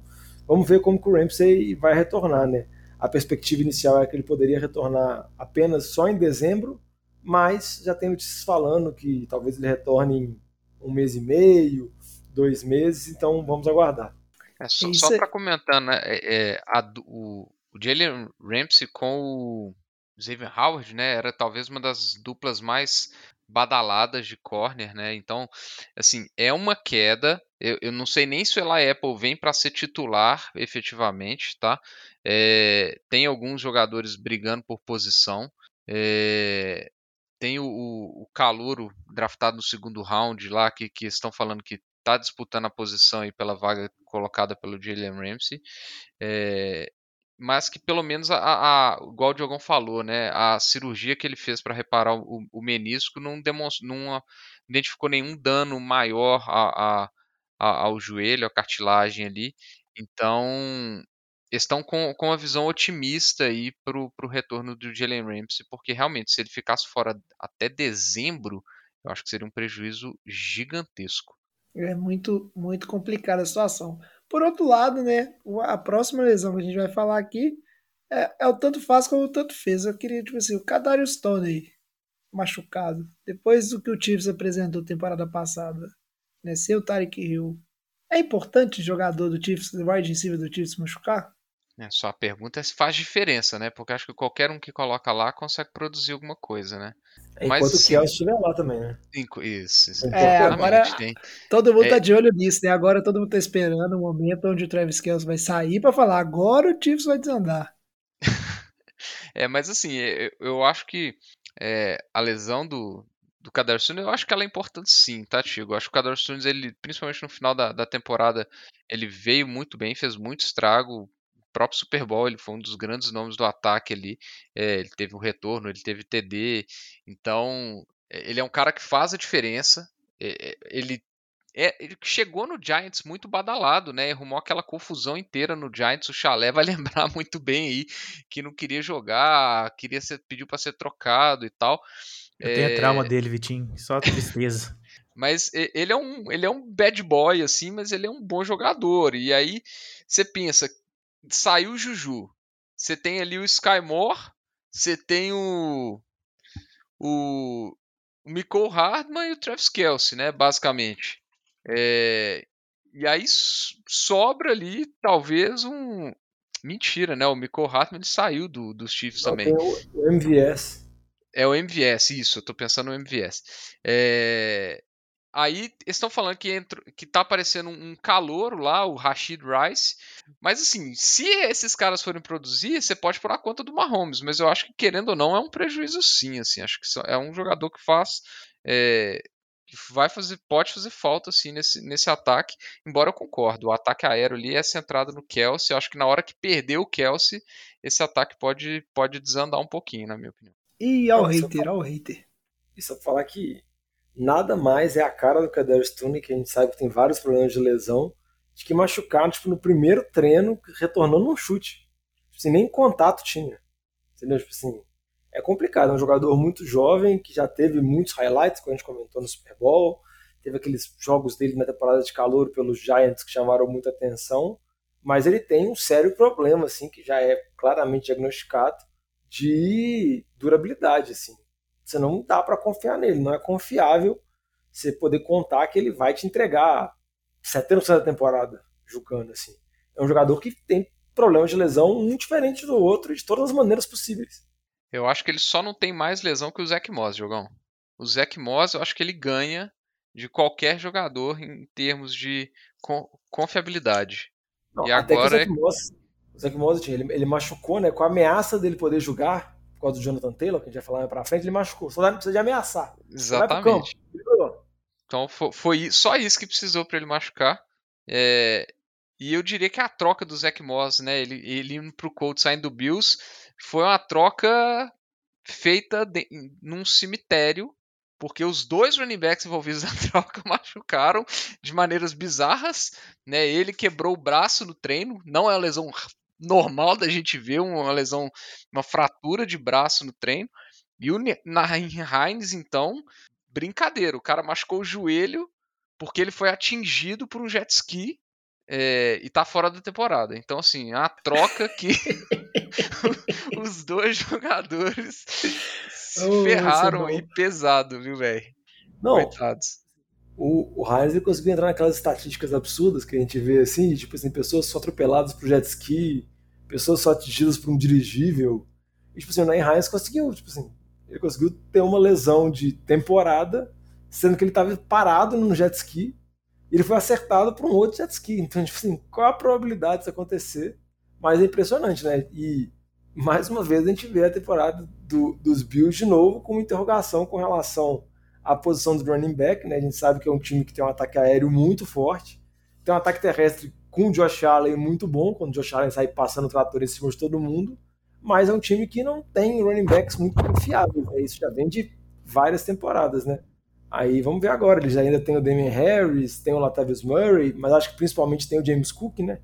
Vamos ver como que o Ramsey vai retornar, né? A perspectiva inicial é que ele poderia retornar apenas só em dezembro, mas já tem notícias falando que talvez ele retorne em um mês e meio, dois meses, então vamos aguardar. É, só, só para comentar, né, é, é, a, o, o Jalen Ramsey com o Xavier Howard, né, era talvez uma das duplas mais badaladas de corner, né? Então, assim, é uma queda. Eu, eu não sei nem se o Eli Apple vem para ser titular efetivamente, tá? É, tem alguns jogadores brigando por posição. É, tem o, o Calouro draftado no segundo round lá, que, que estão falando que está disputando a posição aí pela vaga colocada pelo Jalen Ramsey. É, mas que pelo menos a, a, igual o Diogão falou, né, a cirurgia que ele fez para reparar o, o, menisco não, demonstrou, não identificou nenhum dano maior a, a, ao joelho, à cartilagem ali. Então, estão com, com uma visão otimista aí para o retorno do Jalen Ramsey, porque realmente, se ele ficasse fora até dezembro, eu acho que seria um prejuízo gigantesco. É muito, muito complicada a situação. Por outro lado, né, a próxima lesão que a gente vai falar aqui é, é o tanto faz como o tanto fez. Eu queria, tipo assim, o Kadarius aí, machucado. Depois do que o Chiefs apresentou temporada passada, né? Sem o Tarek Hill. É importante jogador do Chiefs, wide receiver do Chiefs machucar? É, só a pergunta é se faz diferença, né? Porque acho que qualquer um que coloca lá consegue produzir alguma coisa, né? Enquanto Mas, o assim, Kelsey estiver lá também, né? Isso, isso. É, agora- tem- Todo mundo É. tá de olho nisso, né? Agora todo mundo tá esperando o momento onde o Travis Kelce vai sair pra falar, agora o Chiefs vai desandar. É, mas assim, eu, eu acho que é, a lesão do, do Kadarius Toney, eu acho que ela é importante sim, tá, Tigo? Eu acho que o Kadarius Toney, ele, principalmente no final da, da temporada, ele veio muito bem, fez muito estrago. O próprio Super Bowl, ele foi um dos grandes nomes do ataque ali. É, ele teve um retorno, ele teve TD. Então, é, ele é um cara que faz a diferença. É, é, ele é, ele chegou no Giants muito badalado, né? Arrumou aquela confusão inteira no Giants. O Chalé vai lembrar muito bem aí que não queria jogar, queria ser, pediu para ser trocado e tal. Eu tenho É, trauma dele, Vitinho. Só tristeza. Mas ele é um ele é um bad boy assim, mas ele é um bom jogador. E aí você pensa, saiu o Juju, você tem ali o Sky Moore, você tem o o, o Mecole Hardman e o Travis Kelce, né, basicamente. É, e aí sobra ali talvez um mentira, né? O Mecole Hardman ele saiu do, dos Chiefs também. o, o MVS. É o MVS, isso, eu tô pensando no MVS. É, Aí eles estão falando que, entra... que tá aparecendo um calouro lá, o Rashid Rice. Mas assim, se esses caras forem produzir, você pode pôr na conta do Mahomes. Mas eu acho que, querendo ou não, é um prejuízo sim. Assim, acho que é um jogador que faz. é, que vai fazer, pode fazer falta assim nesse, nesse ataque. Embora eu concordo, o ataque aéreo ali é centrado no Kelsey. Eu acho que na hora que perder o Kelsey, esse ataque pode, pode desandar um pouquinho, na minha opinião. Ih, ó o Não, se eu hater, ó o hater. E só pra falar que nada mais é a cara do Kadarius Toney, que a gente sabe que tem vários problemas de lesão, de que machucaram, tipo, no primeiro treino, retornando um chute. Tipo assim, nem contato tinha. Entendeu? Tipo assim, é complicado. É um jogador muito jovem, que já teve muitos highlights, como a gente comentou no Super Bowl. Teve aqueles jogos dele na temporada de calor pelos Giants que chamaram muita atenção. Mas ele tem um sério problema, assim, que já é claramente diagnosticado, de durabilidade, assim você não dá para confiar nele, não é confiável você poder contar que ele vai te entregar 70% da temporada jogando assim. É um jogador que tem problemas de lesão um diferente do outro de todas as maneiras possíveis. Eu acho que ele só não tem mais lesão que o Zach Moss, Jogão. O Zach Moss, eu acho que ele ganha de qualquer jogador em termos de con- confiabilidade. Não, E até agora o Zach Moss, o Zach Moss ele, ele machucou, né, com a ameaça dele poder jogar causa do Jonathan Taylor, que a gente vai falar mais pra frente, ele machucou. Só precisa de ameaçar. Exatamente. Então fo- foi, só isso que precisou para ele machucar. É, e eu diria que a troca do Zach Moss, né, ele, ele indo pro Colts saindo do Bills, foi uma troca feita de- num cemitério, porque os dois running backs envolvidos na troca machucaram de maneiras bizarras, né? Ele quebrou o braço no treino, não é uma lesão normal da gente ver, uma lesão, uma fratura de braço no treino. E o Hines, então, brincadeira, o cara machucou o joelho porque ele foi atingido por um jet ski é, e tá fora da temporada. Então, assim, é uma troca que os dois jogadores se Oh, ferraram aí pesado, viu, velho? Não, Coitados. O, o Heinz conseguiu entrar naquelas estatísticas absurdas que a gente vê assim, de, tipo assim, pessoas só atropeladas por jet ski, pessoas só atingidas por um dirigível. E tipo assim, o Nain Heinz conseguiu, tipo assim, ele conseguiu ter uma lesão de temporada, sendo que ele estava parado num jet ski, e ele foi acertado por um outro jet ski. Então, tipo assim, qual a probabilidade disso acontecer? Mas é impressionante, né? E mais uma vez a gente vê a temporada do- dos Bills de novo com uma interrogação com relação à posição do running back, né? A gente sabe que é um time que tem um ataque aéreo muito forte, tem um ataque terrestre com o Josh Allen muito bom, quando o Josh Allen sai passando o trator em cima de todo mundo, mas é um time que não tem running backs muito confiáveis, né? Isso já vem de várias temporadas, né? Aí vamos ver agora, eles ainda tem o Damian Harris, tem o Latavius Murray, mas acho que principalmente tem o James Cook, né?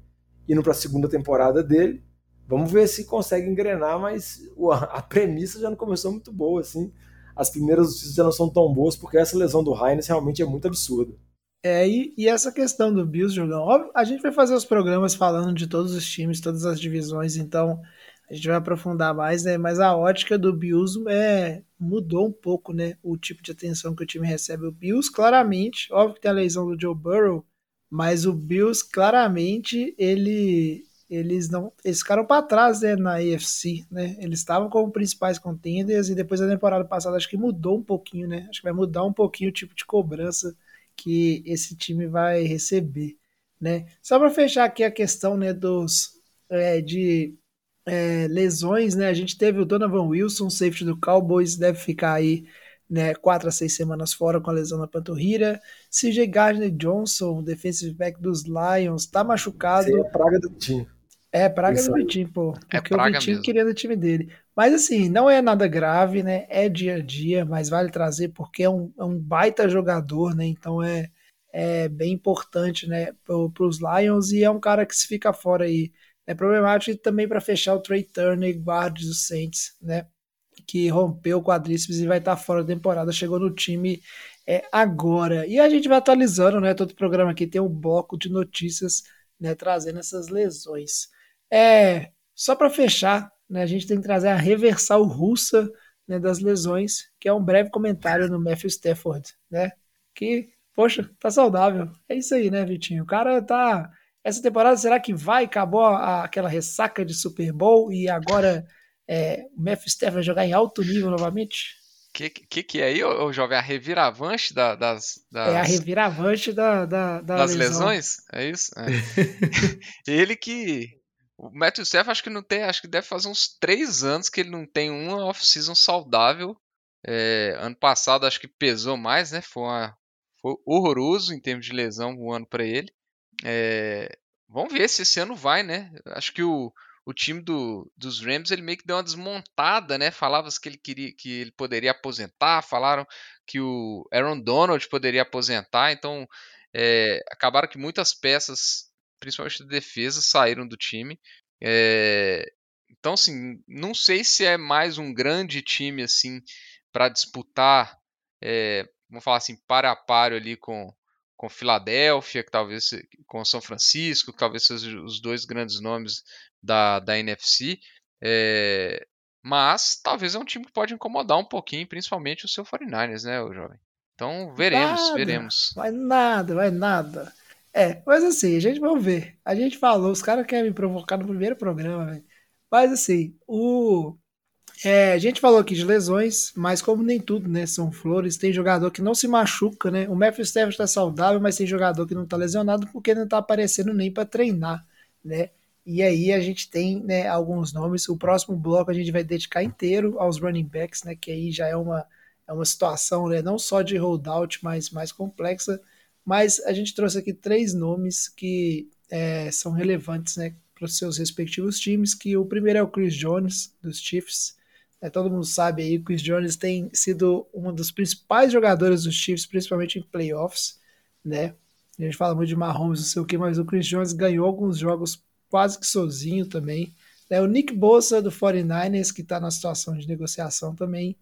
Indo para a segunda temporada dele. Vamos ver se consegue engrenar, mas a premissa já não começou muito boa, assim. As primeiras notícias já não são tão boas, porque essa lesão do Heinz realmente é muito absurda. É, e, e essa questão do Bills, Jogão, óbvio, a gente vai fazer os programas falando de todos os times, todas as divisões, então a gente vai aprofundar mais, né? Mas a ótica do Bills é, mudou um pouco, né? O tipo de atenção que o time recebe. O Bills, claramente, óbvio que tem a lesão do Joe Burrow, mas o Bills, claramente, ele, eles não eles ficaram para trás né, na AFC, né? Eles estavam como principais contenders e depois da temporada passada acho que mudou um pouquinho, né? Acho que vai mudar um pouquinho o tipo de cobrança que esse time vai receber, né? Só para fechar aqui a questão, né, dos é, de é, lesões, né? A gente teve o Donovan Wilson, safety do Cowboys, deve ficar aí né, quatro a seis semanas fora com a lesão na panturrilha. CJ Gardner Johnson, defensive back dos Lions, tá machucado. Seria a praga do time. É, praga Isso do. Vitinho, pô. É Porque o praga Vitinho mesmo. queria no time dele. Mas assim, não é nada grave, né? É dia a dia, mas vale trazer porque é um, é um baita jogador, né? Então é, é bem importante, né, para os Lions e é um cara que se fica fora aí. É problemático e também para fechar o Trey Turner, guarda dos Saints, né? Que rompeu o quadríceps e vai estar fora da temporada. Chegou no time é, agora. E a gente vai atualizando, né? Todo programa aqui tem um bloco de notícias, né? Trazendo essas lesões. É, só para fechar, né, a gente tem que trazer a reversal russa né, das lesões, que é um breve comentário no Matthew Stafford, né? Que, poxa, tá saudável. É isso aí, né, Vitinho? O cara tá. Essa temporada, será que vai? Acabou a- aquela ressaca de Super Bowl e agora é, o Matthew Stafford vai jogar em alto nível novamente? Que, que que é aí, ô, ô jovem? A reviravante da- das, das, É a reviravante da, da, da das lesão. lesões? É isso? É. ele que. O Matthew Stafford acho que não tem. Acho que deve fazer uns três anos que ele não tem uma off-season saudável. É, ano passado acho que pesou mais, né? Foi, uma- foi horroroso em termos de lesão o ano para ele. É, vamos ver se esse ano vai, né? Acho que o, o time do, dos Rams ele meio que deu uma desmontada, né? Falava que ele queria que ele poderia aposentar, falaram que o Aaron Donald poderia aposentar, então é, acabaram que muitas peças, principalmente da defesa, saíram do time. É, então, assim, não sei se é mais um grande time assim para disputar, é, vamos falar assim, para a páreo ali com com Filadélfia, que talvez com São Francisco, que talvez sejam os dois grandes nomes da, da NFC. É, mas talvez é um time que pode incomodar um pouquinho, principalmente o seu 49ers, né, o jovem? Então veremos, Nada, veremos. Vai nada, vai nada. É, mas assim, a gente vai ver. A gente falou, os caras querem me provocar no primeiro programa, velho. Mas assim, o. é, a gente falou aqui de lesões, mas como nem tudo, né? São flores, tem jogador que não se machuca, né? O Matthew Stafford tá saudável, mas tem jogador que não tá lesionado porque não tá aparecendo nem para treinar, né? E aí a gente tem né, alguns nomes. O próximo bloco a gente vai dedicar inteiro aos running backs, né? Que aí já é uma, é uma situação né, não só de holdout, mas mais complexa. Mas a gente trouxe aqui três nomes que é, são relevantes né, para os seus respectivos times. Que o primeiro é o Chris Jones, dos Chiefs. É, todo mundo sabe aí, o Chris Jones tem sido um dos principais jogadores dos Chiefs, principalmente em playoffs, né? A gente fala muito de Mahomes, não sei o que, mas o Chris Jones ganhou alguns jogos quase que sozinho também. Né? O Nick Bosa do 49ers, que está na situação de negociação também,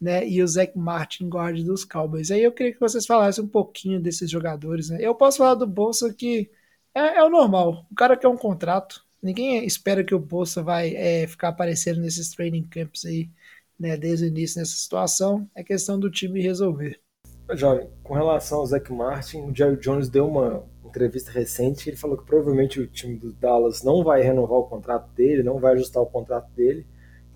né? E o Zach Martin, guarda dos Cowboys. Aí eu queria que vocês falassem um pouquinho desses jogadores, né? Eu posso falar do Bolsa que é, é o normal. O cara quer um contrato. Ninguém espera que o Bolsa vai é, ficar aparecendo nesses training camps aí, né? Desde o início nessa situação. É questão do time resolver. Jovem, com relação ao Zach Martin, o Jerry Jones deu uma entrevista recente ele falou que provavelmente o time do Dallas não vai renovar o contrato dele, não vai ajustar o contrato dele,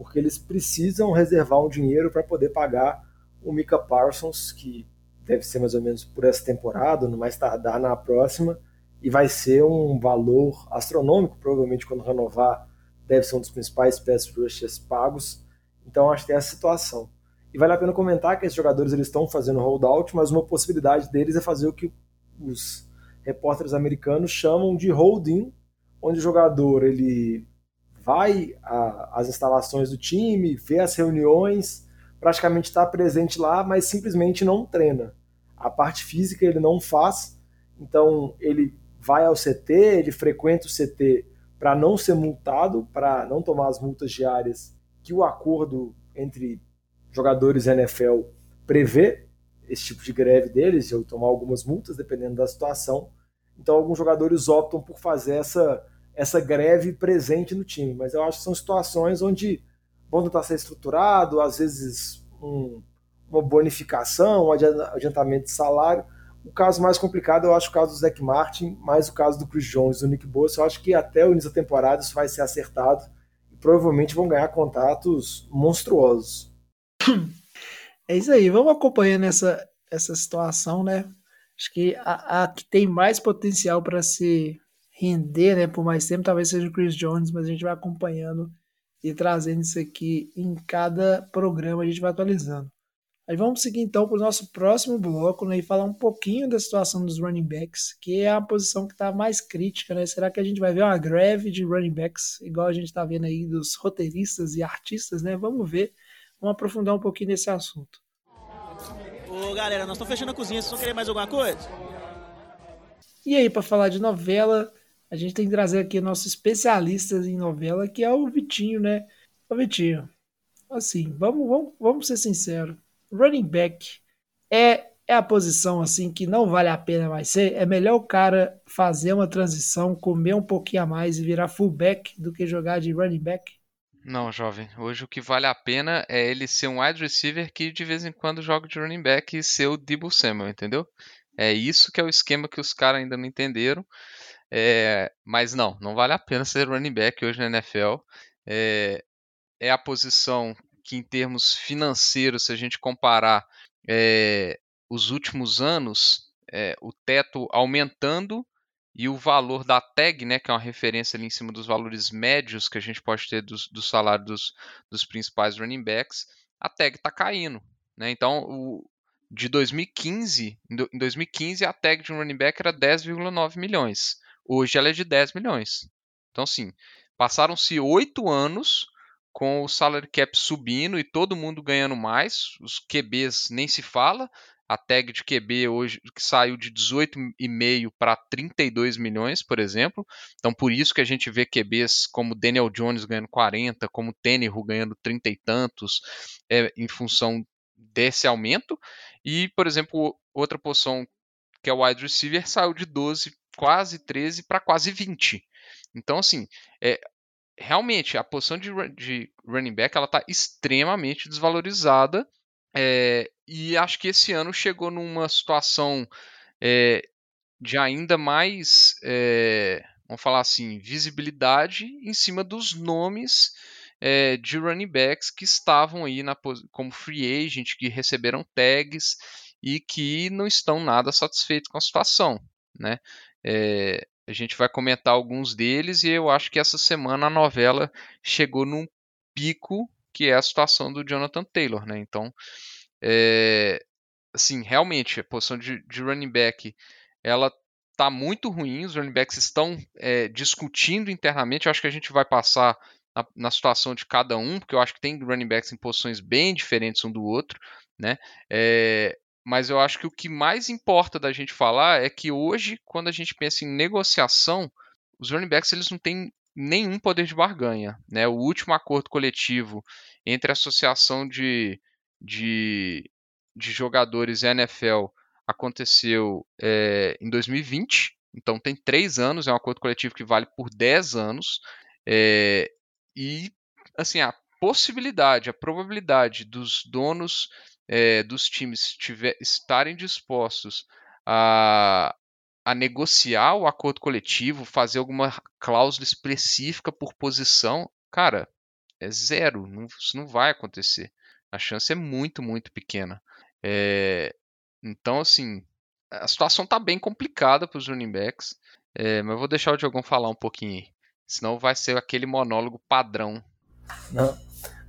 porque eles precisam reservar um dinheiro para poder pagar o Mika Parsons, que deve ser mais ou menos por essa temporada, no mais tardar na próxima, e vai ser um valor astronômico, provavelmente quando renovar, deve ser um dos principais pass rushers pagos. Então acho que tem essa situação. E vale a pena comentar que esses jogadores eles estão fazendo holdout, mas uma possibilidade deles é fazer o que os repórteres americanos chamam de holding, onde o jogador ele vai às instalações do time, vê as reuniões, praticamente está presente lá, mas simplesmente não treina. A parte física ele não faz, então ele vai ao CT, ele frequenta o CT para não ser multado, para não tomar as multas diárias que o acordo entre jogadores NFL prevê esse tipo de greve deles, ou tomar algumas multas, dependendo da situação. Então, alguns jogadores optam por fazer essa, essa greve presente no time. Mas eu acho que são situações onde vão tentar ser estruturado, às vezes um, uma bonificação, um adiantamento de salário. O caso mais complicado eu acho o caso do Zach Martin, mais o caso do Chris Jones e do Nick Bosa. Eu acho que até o início da temporada isso vai ser acertado e provavelmente vão ganhar contratos monstruosos. É isso aí, vamos acompanhando essa, essa situação, né? Acho que a, a que tem mais potencial para se render né, por mais tempo talvez seja o Chris Jones, mas a gente vai acompanhando e trazendo isso aqui em cada programa, a gente vai atualizando. Aí vamos seguir então para o nosso próximo bloco né, e falar um pouquinho da situação dos running backs, que é a posição que está mais crítica. Né? Será que a gente vai ver uma greve de running backs, igual a gente está vendo aí dos roteiristas e artistas? Né? Vamos ver, vamos aprofundar um pouquinho nesse assunto. Ô galera, nós estamos fechando a cozinha, vocês vão querer mais alguma coisa? E aí, para falar de novela, a gente tem que trazer aqui nosso especialista em novela, que é o Vitinho, né? O Vitinho, assim, vamos, vamos, vamos ser sinceros. Running back é, é a posição assim que não vale a pena mais ser. É melhor o cara fazer uma transição, comer um pouquinho a mais e virar fullback do que jogar de running back? Não, jovem. Hoje o que vale a pena é ele ser um wide receiver que de vez em quando joga de running back e ser o Debo Samuel, entendeu? É isso que é o esquema que os caras ainda não entenderam. É, mas não, não vale a pena ser running back hoje na NFL. É, é a posição que, em termos financeiros, se a gente comparar é, os últimos anos, o teto aumentando e o valor da tag, né, que é uma referência ali em cima dos valores médios que a gente pode ter do, do salário dos, dos principais running backs, a tag está caindo. Né? Então, o, de 2015, em 2015 a tag de um running back era 10,9 milhões. Hoje ela é de 10 milhões. Então, sim, passaram-se oito anos com o salary cap subindo e todo mundo ganhando mais. Os QBs nem se fala a tag de QB hoje que saiu de 18,5 para 32 milhões, por exemplo. Então por isso que a gente vê QBs como Daniel Jones ganhando 40, como Tannehill ganhando 30 e tantos, é, em função desse aumento. E, por exemplo, outra posição que é o wide receiver saiu de 12, quase 13 para quase 20. Então assim, é, realmente a posição de, de running back ela está extremamente desvalorizada é, e acho que esse ano chegou numa situação é, de ainda mais, é, vamos falar assim, visibilidade em cima dos nomes é, de running backs que estavam aí na, como free agent, que receberam tags e que não estão nada satisfeitos com a situação. Né? É, a gente vai comentar alguns deles e eu acho que essa semana a novela chegou num pico que é a situação do Jonathan Taylor, né? Então, é, assim, realmente, a posição de, de, running back, ela tá muito ruim, os running backs estão é, discutindo internamente, eu acho que a gente vai passar na, na, situação de cada um, porque eu acho que tem running backs em posições bem diferentes um do outro, né? É, mas eu acho que o que mais importa da gente falar é que hoje, quando a gente pensa em negociação, os running backs eles não têm nenhum poder de barganha. Né? O último acordo coletivo entre a Associação de, de, de Jogadores e NFL aconteceu é, em 2020, então tem três anos, é um acordo coletivo que vale por 10 anos. É, e assim, a possibilidade, a probabilidade dos donos é, dos times tiver, estarem dispostos a, a negociar o acordo coletivo, fazer alguma cláusula específica por posição, cara, é zero. Não, isso não vai acontecer. A chance é muito, muito pequena. É, então, assim, a situação está bem complicada para os running backs. É, mas eu vou deixar o Diogão falar um pouquinho aí. Senão vai ser aquele monólogo padrão. Não,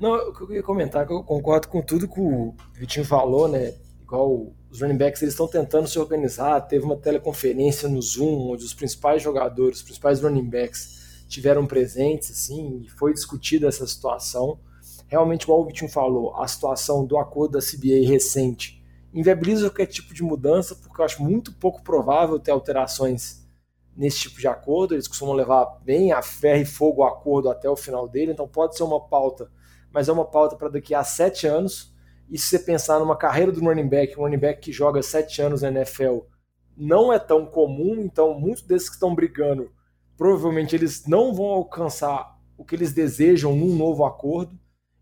não eu queria comentar que eu concordo com tudo que o Vitinho falou, né? Igual os running backs eles estão tentando se organizar. Teve uma teleconferência no Zoom, onde os principais jogadores, os principais running backs tiveram presentes, assim, e foi discutida essa situação. Realmente, igual o Vitinho falou, a situação do acordo da CBA recente inviabiliza qualquer tipo de mudança, porque eu acho muito pouco provável ter alterações nesse tipo de acordo. Eles costumam levar bem a ferro e fogo o acordo até o final dele, então pode ser uma pauta, mas é uma pauta para daqui a sete anos e se você pensar numa carreira do running back, um running back que joga sete anos na NFL, não é tão comum, então muitos desses que estão brigando provavelmente eles não vão alcançar o que eles desejam num novo acordo.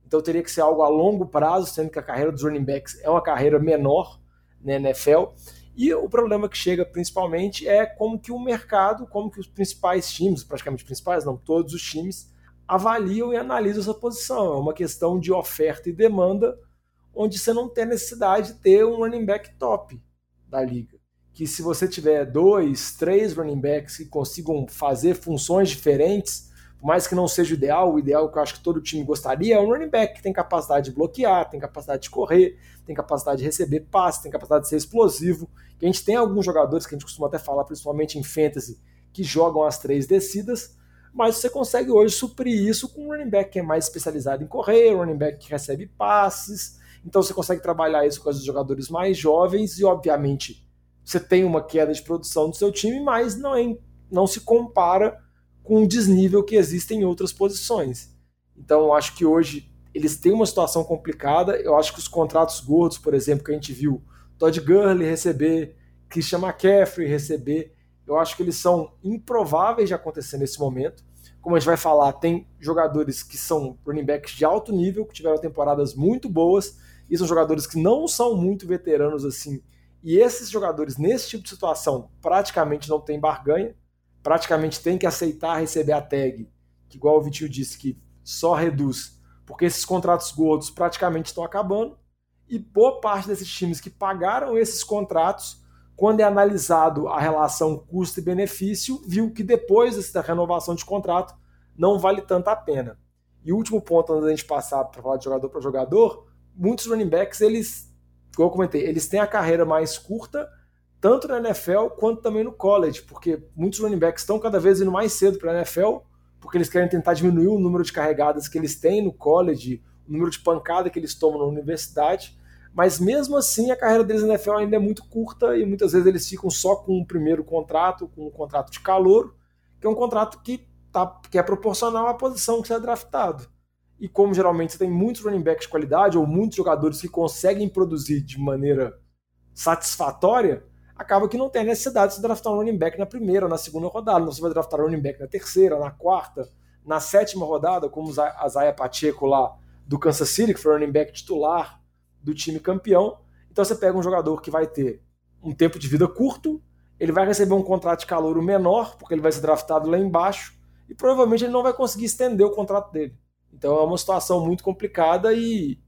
Então teria que ser algo a longo prazo, sendo que a carreira dos running backs é uma carreira menor na NFL. E o problema que chega principalmente é como que o mercado, como que os principais times, praticamente principais, não todos os times, avaliam e analisam essa posição. É uma questão de oferta e demanda, onde você não tem necessidade de ter um running back top da liga. Que se você tiver dois, três running backs que consigam fazer funções diferentes, por mais que não seja o ideal, o ideal que eu acho que todo time gostaria é um running back que tem capacidade de bloquear, tem capacidade de correr, tem capacidade de receber passe, tem capacidade de ser explosivo. Que a gente tem alguns jogadores que a gente costuma até falar, principalmente em fantasy, que jogam as três descidas, mas você consegue hoje suprir isso com um running back que é mais especializado em correr, um running back que recebe passes. Então você consegue trabalhar isso com os jogadores mais jovens e, obviamente, você tem uma queda de produção do seu time, mas não, é, não se compara com o desnível que existe em outras posições. Então, acho que hoje eles têm uma situação complicada. Eu acho que os contratos gordos, por exemplo, que a gente viu Todd Gurley receber, Christian McCaffrey receber, eu acho que eles são improváveis de acontecer nesse momento. Como a gente vai falar, tem jogadores que são running backs de alto nível, que tiveram temporadas muito boas, e são jogadores que não são muito veteranos assim. E esses jogadores, nesse tipo de situação, praticamente não têm barganha praticamente tem que aceitar receber a tag, que igual o Vitinho disse, que só reduz, porque esses contratos gordos praticamente estão acabando, e boa parte desses times que pagaram esses contratos, quando é analisado a relação custo e benefício, viu que depois dessa renovação de contrato não vale tanto a pena. E o último ponto, antes da gente passar para falar de jogador para jogador, muitos running backs, eles, como eu comentei, eles têm a carreira mais curta, tanto na NFL quanto também no college, porque muitos running backs estão cada vez indo mais cedo para a NFL, porque eles querem tentar diminuir o número de carregadas que eles têm no college, o número de pancada que eles tomam na universidade, mas mesmo assim a carreira deles na NFL ainda é muito curta e muitas vezes eles ficam só com o primeiro contrato, com um contrato de calor, que é um contrato que, tá, que é proporcional à posição que você é draftado. E como geralmente você tem muitos running backs de qualidade ou muitos jogadores que conseguem produzir de maneira satisfatória, acaba que não tem necessidade de se draftar um running back na primeira na segunda rodada. Você vai draftar um running back na terceira, na quarta, na sétima rodada, como a Zaya Pacheco lá do Kansas City, que foi o running back titular do time campeão. Então você pega um jogador que vai ter um tempo de vida curto, ele vai receber um contrato de calor menor, porque ele vai ser draftado lá embaixo, e provavelmente ele não vai conseguir estender o contrato dele. Então é uma situação muito complicada e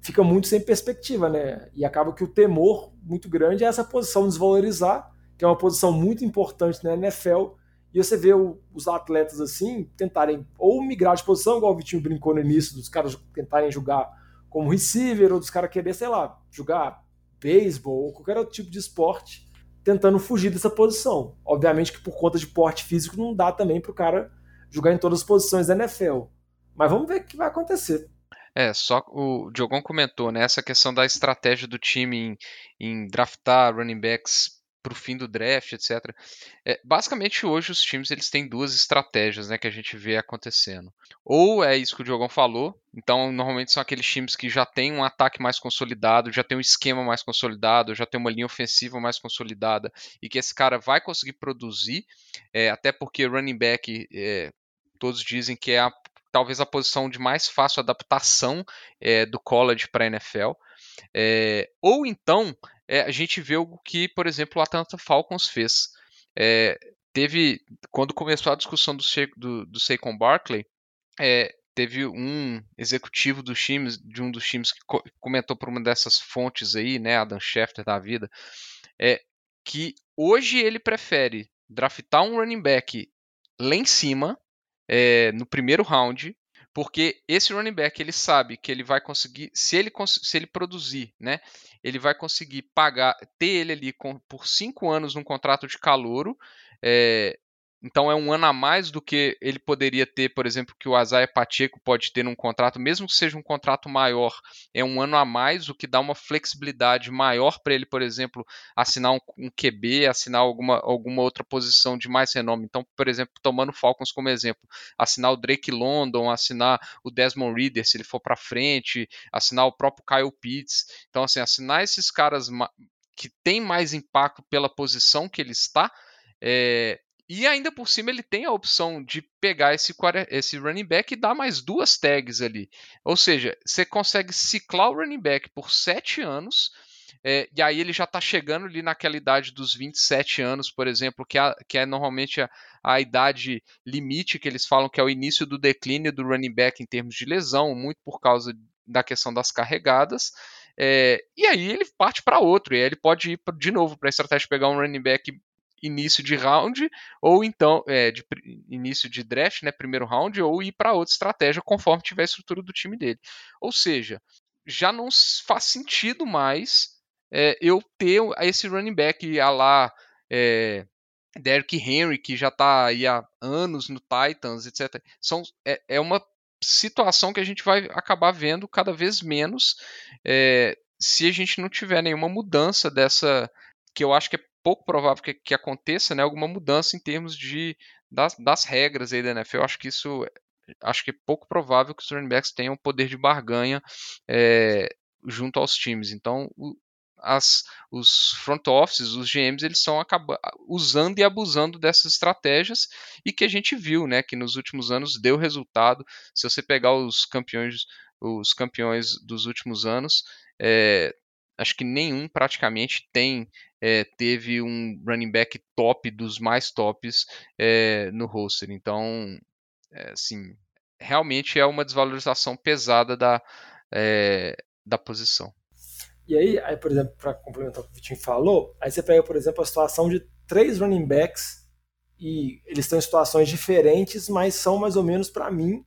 fica muito sem perspectiva, né? E acaba que o temor muito grande é essa posição desvalorizar, que é uma posição muito importante na NFL. E você vê os atletas assim tentarem ou migrar de posição, igual o Vitinho brincou no início, dos caras tentarem jogar como receiver, ou dos caras querer, sei lá, jogar beisebol ou qualquer outro tipo de esporte, tentando fugir dessa posição. Obviamente que por conta de porte físico não dá também para o cara jogar em todas as posições da NFL. Mas vamos ver o que vai acontecer. É, só o Diogão comentou, né? Essa questão da estratégia do time em, em draftar running backs para o fim do draft, etc. É, basicamente, hoje os times eles têm duas estratégias né, que a gente vê acontecendo. Ou é isso que o Diogão falou, então normalmente são aqueles times que já têm um ataque mais consolidado, já tem um esquema mais consolidado, já tem uma linha ofensiva mais consolidada e que esse cara vai conseguir produzir, é, até porque running back, é, todos dizem que é a talvez a posição de mais fácil adaptação é, do college para a NFL. É, ou então é, a gente vê o que, por exemplo, o Atlanta Falcons fez. teve, quando começou a discussão do, do, do Saquon Barkley, teve um executivo dos times, de um dos times que comentou por uma dessas fontes aí, né, Adam Schefter da vida, é, que hoje ele prefere draftar um running back lá em cima é, no primeiro round, porque esse running back ele sabe que ele vai conseguir, se ele, se ele produzir, né, ele vai conseguir pagar, ter ele ali com, por cinco anos num contrato de calouro, é, então é um ano a mais do que ele poderia ter, por exemplo, que o Azaia Pacheco pode ter num contrato, mesmo que seja um contrato maior, é um ano a mais, o que dá uma flexibilidade maior para ele, por exemplo, assinar um, um, QB, assinar alguma, alguma outra posição de mais renome. Então, por exemplo, tomando Falcons como exemplo, assinar o Drake London, assinar o Desmond Reader se ele for para frente, assinar o próprio Kyle Pitts. Então, assim, assinar esses caras que têm mais impacto pela posição que ele está, é, e ainda por cima ele tem a opção de pegar esse, esse running back e dar mais duas tags ali. Ou seja, você consegue ciclar o running back por sete anos. É, e aí ele já está chegando ali naquela idade dos 27 anos, por exemplo, que, é, que é normalmente a, a, idade limite que eles falam que é o início do declínio do running back em termos de lesão, muito por causa da questão das carregadas. É, e aí ele parte para outro, e aí ele pode ir de novo para a estratégia de pegar um running back início de round, ou então é, de início de draft, né, primeiro round, ou ir para outra estratégia conforme tiver a estrutura do time dele. Ou seja, já não faz sentido mais é, eu ter esse running back a lá é, Derrick Henry, que já está aí há anos no Titans, etc. São, é, é, uma situação que a gente vai acabar vendo cada vez menos é, se a gente não tiver nenhuma mudança dessa, que eu acho que é pouco provável que, que aconteça né, alguma mudança em termos de, das, das regras aí da NFL. Eu acho que isso acho que é pouco provável que os running backs tenham poder de barganha é, junto aos times. Então, as, os front offices, os GMs, eles estão usando e abusando dessas estratégias e que a gente viu, né, que nos últimos anos deu resultado. Se você pegar os campeões, os campeões dos últimos anos, é, acho que nenhum praticamente tem é, teve um running back top dos mais tops é, no roster. Então, é, assim, realmente é uma desvalorização pesada da, da posição. E aí, aí por exemplo, para complementar o que o Vitinho falou, aí você pega, por exemplo, a situação de três running backs e eles estão em situações diferentes, mas são mais ou menos, para mim,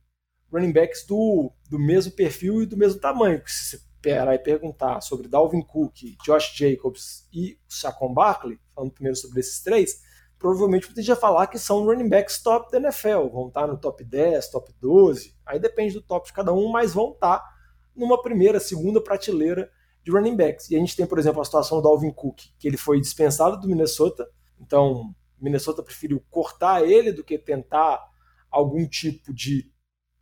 running backs do, do mesmo perfil e do mesmo tamanho. Se e perguntar sobre Dalvin Cook, Josh Jacobs e Saquon Barkley, falando primeiro sobre esses três, provavelmente você já falar que são running backs top da NFL, vão estar no top 10, top 12, aí depende do top de cada um, mas vão estar numa primeira, segunda prateleira de running backs. E a gente tem, por exemplo, a situação do Alvin Cook, que ele foi dispensado do Minnesota, então Minnesota preferiu cortar ele do que tentar algum tipo de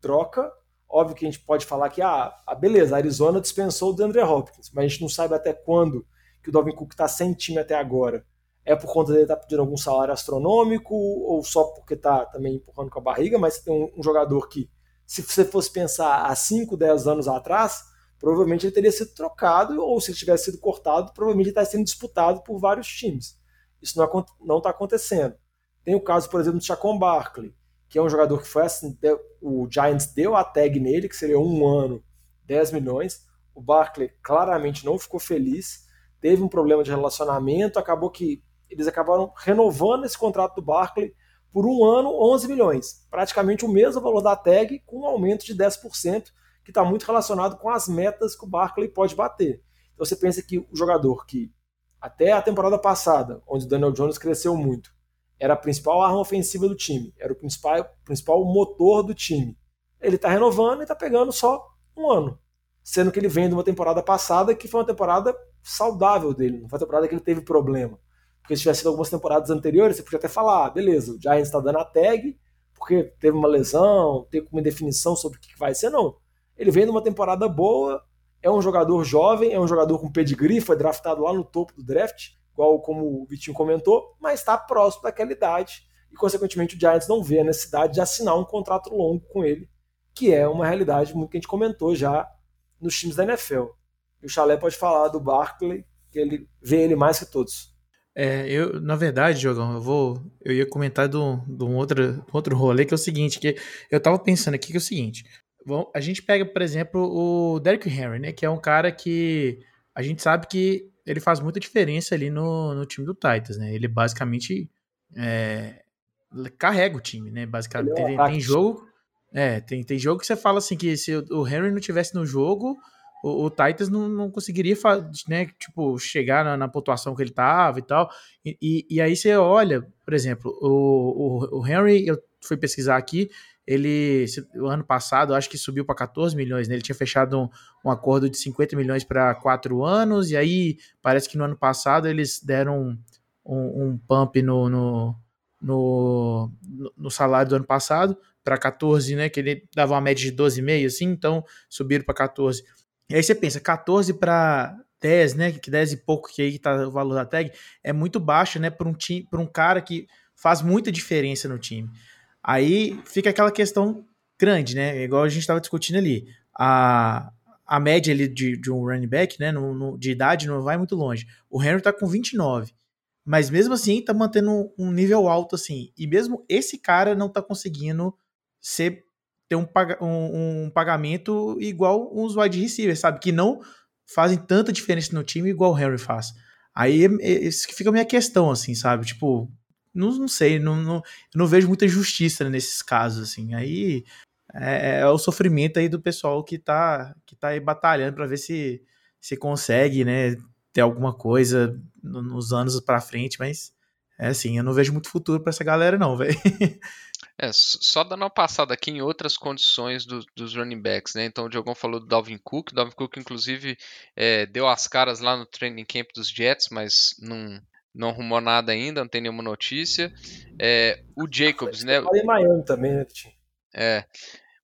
troca. Óbvio que a gente pode falar que, ah, ah beleza, a Arizona dispensou o DeAndre Hopkins, mas a gente não sabe até quando que o Dalvin Cook está sem time até agora. É por conta dele estar tá pedindo algum salário astronômico ou só porque está também empurrando com a barriga, mas tem um, um jogador que, se você fosse pensar há 5, 10 anos atrás, provavelmente ele teria sido trocado, ou se ele tivesse sido cortado, provavelmente ele está sendo disputado por vários times. Isso não está acontecendo. Tem o caso, por exemplo, do Chacon Barkley, que é um jogador que foi assim, o Giants deu a tag nele, que seria um ano, 10 milhões. O Barkley claramente não ficou feliz, teve um problema de relacionamento, acabou que eles acabaram renovando esse contrato do Barkley por um ano, 11 milhões. Praticamente o mesmo valor da tag, com um aumento de 10%, que está muito relacionado com as metas que o Barkley pode bater. Então você pensa que o jogador que até a temporada passada, onde o Daniel Jones cresceu muito, era a principal arma ofensiva do time, era o principal, principal motor do time. Ele está renovando e está pegando só um ano. Sendo que ele vem de uma temporada passada que foi uma temporada saudável dele, não foi uma temporada que ele teve problema. Porque se tivesse sido algumas temporadas anteriores, você podia até falar, ah, beleza, o Giants está dando a tag, porque teve uma lesão, tem uma definição sobre o que vai ser, não. Ele vem numa temporada boa, é um jogador jovem, é um jogador com pedigree, foi draftado lá no topo do draft, igual como o Vitinho comentou, mas está próximo daquela idade e, consequentemente, o Giants não vê a necessidade de assinar um contrato longo com ele, que é uma realidade muito que a gente comentou já nos times da NFL. E o Chalé pode falar do Barkley, que ele vê ele mais que todos. É, eu, na verdade, Jogão, eu vou. Eu ia comentar de um outro, outro rolê que é o seguinte, que eu tava pensando aqui que é o seguinte. Bom, a gente pega, por exemplo, o Derrick Henry, né? Que é um cara que a gente sabe que ele faz muita diferença ali no, no time do Titans, né? Ele basicamente é, carrega o time, né? Basicamente, é tem, tem, jogo. É, tem, tem jogo que você fala assim que se o Henry não tivesse no jogo, o, o Titans não, não conseguiria né, tipo, chegar na, na, pontuação que ele tava e tal. E, e, e, aí você olha, por exemplo, o, o, o Henry, eu fui pesquisar aqui, ele, o ano passado, acho que subiu para 14 milhões, né? Ele tinha fechado um, um acordo de 50 milhões para quatro anos, e aí parece que no ano passado eles deram um, um, um pump no, no, no, no, salário do ano passado para 14, né? Que ele dava uma média de 12,5, assim, então subiram para 14. E aí você pensa, 14 para 10, né? Que 10 e pouco que aí tá o valor da tag, é muito baixo, né? Para um, time, um cara que faz muita diferença no time. Aí fica aquela questão grande, né? Igual a gente estava discutindo ali. A, a média ali de, de um running back, né, no, no, de idade não vai muito longe. O Henry tá com 29. Mas mesmo assim, tá mantendo um nível alto assim. E mesmo esse cara não tá conseguindo ser ter um, um, um pagamento igual uns wide receivers, sabe? Que não fazem tanta diferença no time igual o Henry faz. Aí isso que fica a minha questão, assim, sabe? Tipo, não, não sei, não, não, não vejo muita justiça nesses casos, assim. Aí é, é, o sofrimento aí do pessoal que tá, que tá aí batalhando para ver se, se consegue, né, ter alguma coisa nos anos para frente, mas é assim, eu não vejo muito futuro para essa galera não, velho. É, só dando uma passada aqui em outras condições do, dos running backs, né? Então o Diogão falou do Dalvin Cook, Dalvin Cook inclusive é, deu as caras lá no training camp dos Jets, mas não, não arrumou nada ainda, não tem nenhuma notícia. É, o Jacobs, né? Em Miami também, né, É,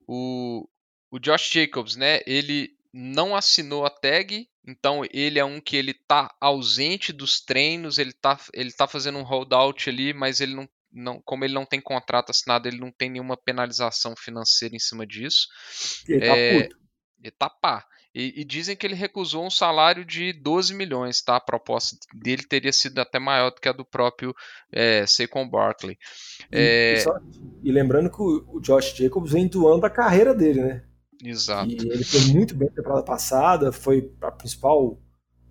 o, o Josh Jacobs, né? Ele não assinou a tag, então ele é um que ele tá ausente dos treinos, ele tá, ele tá fazendo um holdout ali, mas ele não não, como ele não tem contrato assinado, ele não tem nenhuma penalização financeira em cima disso. Ele tá é, puto. Ele tá pá. E, e, dizem que ele recusou um salário de 12 milhões, tá? A proposta dele teria sido até maior do que a do próprio é, Saquon Barkley. E, é... e, só, e, lembrando que o, o Josh Jacobs vem doando a carreira dele, né? Exato. E ele foi muito bem na temporada passada, foi a principal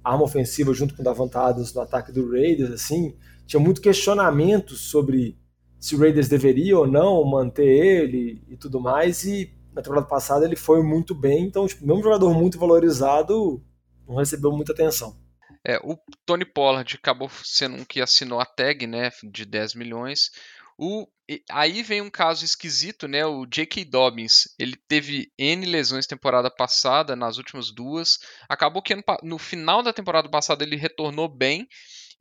arma ofensiva junto com o Davante Adams no ataque do Raiders, assim tinha muito questionamento sobre se o Raiders deveria ou não manter ele e tudo mais, e na temporada passada ele foi muito bem, então, tipo, mesmo jogador muito valorizado, não recebeu muita atenção. É, o Tony Pollard acabou sendo um que assinou a tag, né, de 10 milhões. O, aí vem um caso esquisito, né? O J.K. Dobbins, ele teve N lesões temporada passada, nas últimas duas. Acabou que no final da temporada passada ele retornou bem,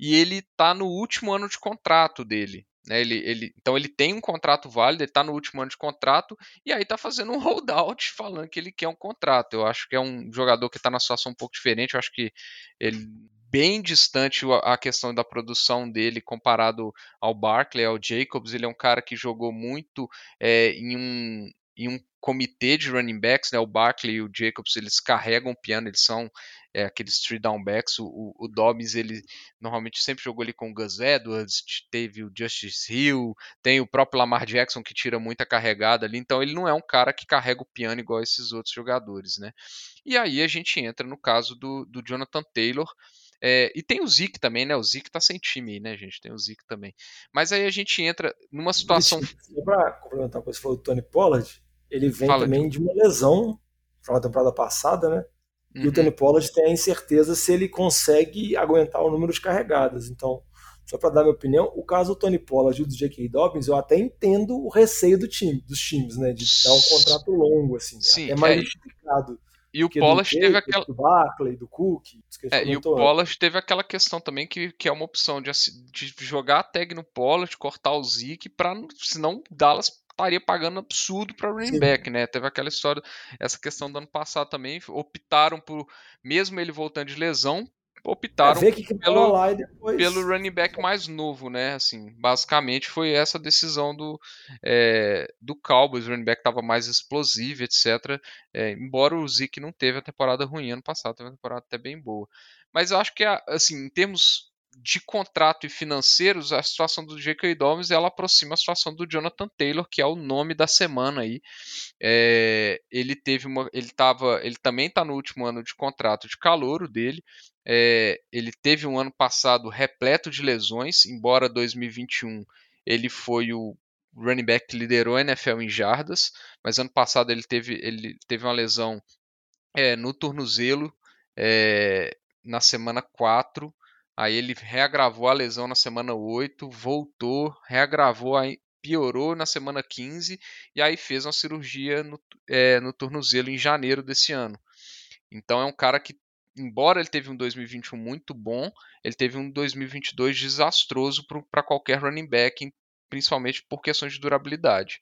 e ele está no último ano de contrato dele. Né? Ele, ele, então ele tem um contrato válido, ele está no último ano de contrato e aí está fazendo um holdout falando que ele quer um contrato. Eu acho que é um jogador que está na situação um pouco diferente. Eu acho que ele bem distante a questão da produção dele comparado ao Barkley, ao Jacobs. Ele é um cara que jogou muito é, em um em um comitê de running backs, né? O Barkley e o Jacobs, eles carregam o piano, eles são é, aqueles three down backs. O, o, Dobbs, ele normalmente sempre jogou ali com o Gus Edwards, teve o Justice Hill, tem o próprio Lamar Jackson que tira muita carregada ali, então ele não é um cara que carrega o piano igual esses outros jogadores, né? E aí a gente entra no caso do, do Jonathan Taylor, é, e tem o Zeke também, né? O Zeke tá sem time, né, gente? Tem o Zeke também. Mas aí a gente entra numa situação. Só pra complementar o que você falou do Tony Pollard, ele vem Fala, também de uma lesão na temporada passada, né? Uhum. E o Tony Pollard tem a incerteza se ele consegue aguentar o número de carregadas. Então, só para dar minha opinião, o caso do Tony Pollard e do J.K. Dobbins, eu até entendo o receio do time, dos times, né? De dar um contrato longo, assim. Sim, é mais é, justificado. E o Pollard teve aquela. Do Barkley, do Cook. É, e o Pollard teve aquela questão também que, que é uma opção de, de jogar a tag no Pollard, cortar o Zeke, para senão Dallas estaria pagando absurdo para running back, né? Teve aquela história, essa questão do ano passado também, optaram por, mesmo ele voltando de lesão, optaram é, que que pelo, depois... pelo running back mais novo, né? Assim, basicamente foi essa decisão do, é, do Cowboys. O running back estava mais explosivo, etc. É, embora o Zeke não teve a temporada ruim ano passado, teve uma temporada até bem boa. Mas eu acho que, assim, em termos de contrato e financeiros, a situação do J.K. Dobbins ela aproxima a situação do Jonathan Taylor, que é o nome da semana aí. É, ele teve uma, ele tava, ele também está no último ano de contrato de calouro dele. É, ele teve um ano passado repleto de lesões, embora 2021 ele foi o running back que liderou a NFL em jardas, mas ano passado ele teve, ele teve uma lesão é, no tornozelo é, na semana 4 Aí ele reagravou a lesão na semana 8, voltou, reagravou, aí piorou na semana 15 e aí fez uma cirurgia no, é, no tornozelo em janeiro desse ano. Então é um cara que, embora ele teve um 2021 muito bom, ele teve um 2022 desastroso para qualquer running back, principalmente por questões de durabilidade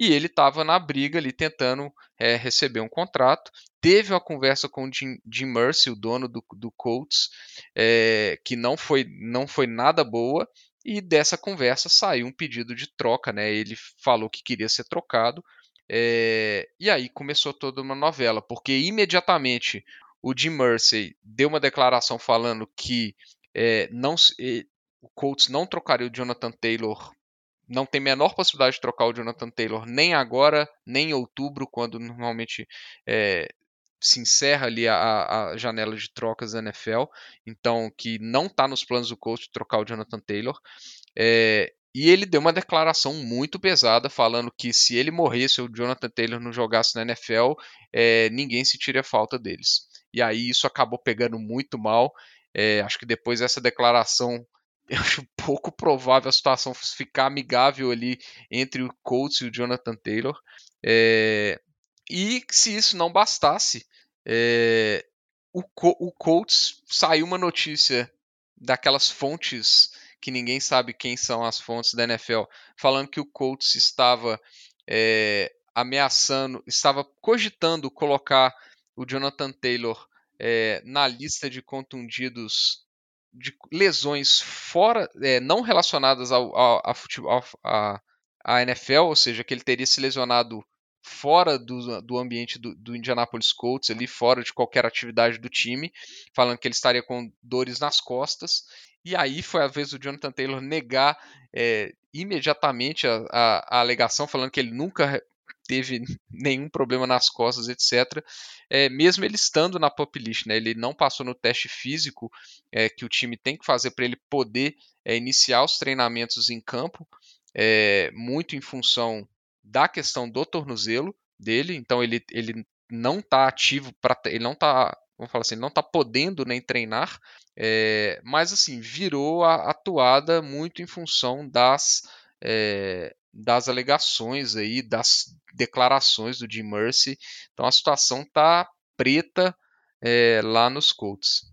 e ele estava na briga ali tentando é, receber um contrato. Teve uma conversa com o Jim, Jim Mercy, o dono do, do Colts, é, que não foi, não foi nada boa. E dessa conversa saiu um pedido de troca, né? Ele falou que queria ser trocado. É... E aí começou toda uma novela, porque imediatamente o Jim Mercy deu uma declaração falando que é, não, o Colts não trocaria o Jonathan Taylor não tem menor possibilidade de trocar o Jonathan Taylor nem agora, nem em outubro, quando normalmente é, se encerra ali a, a, janela de trocas da NFL. Então, que não está nos planos do coach trocar o Jonathan Taylor. É, e ele deu uma declaração muito pesada, falando que se ele morresse, o Jonathan Taylor não jogasse na NFL, é, ninguém sentiria falta deles. E aí isso acabou pegando muito mal. É, acho que depois dessa declaração eu acho pouco provável a situação ficar amigável ali entre o Colts e o Jonathan Taylor. É, e se isso não bastasse, é, o, o Colts saiu uma notícia daquelas fontes que ninguém sabe quem são as fontes da NFL, falando que o Colts estava é, ameaçando, estava cogitando colocar o Jonathan Taylor é, na lista de contundidos de lesões fora, é, não relacionadas ao, ao, ao futebol, à, à NFL, ou seja, que ele teria se lesionado fora do, do ambiente do, do, Indianapolis Colts, ali fora de qualquer atividade do time, falando que ele estaria com dores nas costas. E aí foi a vez do Jonathan Taylor negar é, imediatamente a, a, a, alegação, falando que ele nunca teve nenhum problema nas costas, etc. É, mesmo ele estando na pop list, né, ele não passou no teste físico é, que o time tem que fazer para ele poder é, iniciar os treinamentos em campo, é, muito em função da questão do tornozelo dele. Então ele, ele não está ativo para ele não está vamos falar assim, não está podendo nem treinar, é, mas assim virou a, a toada muito em função das é, das alegações aí, das declarações do Jim Mercy. Então a situação tá preta é, lá nos Colts.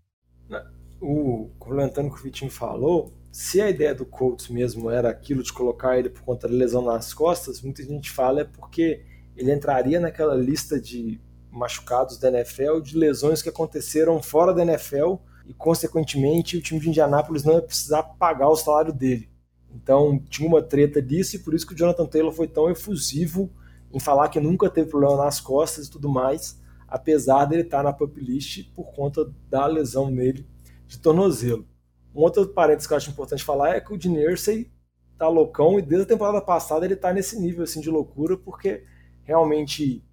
O, complementando o que o Vitinho falou, se a ideia do Colts mesmo era aquilo de colocar ele por conta da lesão nas costas, muita gente fala é porque ele entraria naquela lista de machucados da NFL, de lesões que aconteceram fora da NFL e, consequentemente, o time de Indianápolis não ia precisar pagar o salário dele. Então tinha uma treta disso e por isso que o Jonathan Taylor foi tão efusivo em falar que nunca teve problema nas costas e tudo mais, apesar dele estar na pup list por conta da lesão nele de tornozelo. Um outro parênteses que eu acho importante falar é que o Dean Irsay tá loucão e desde a temporada passada ele tá nesse nível assim de loucura porque realmente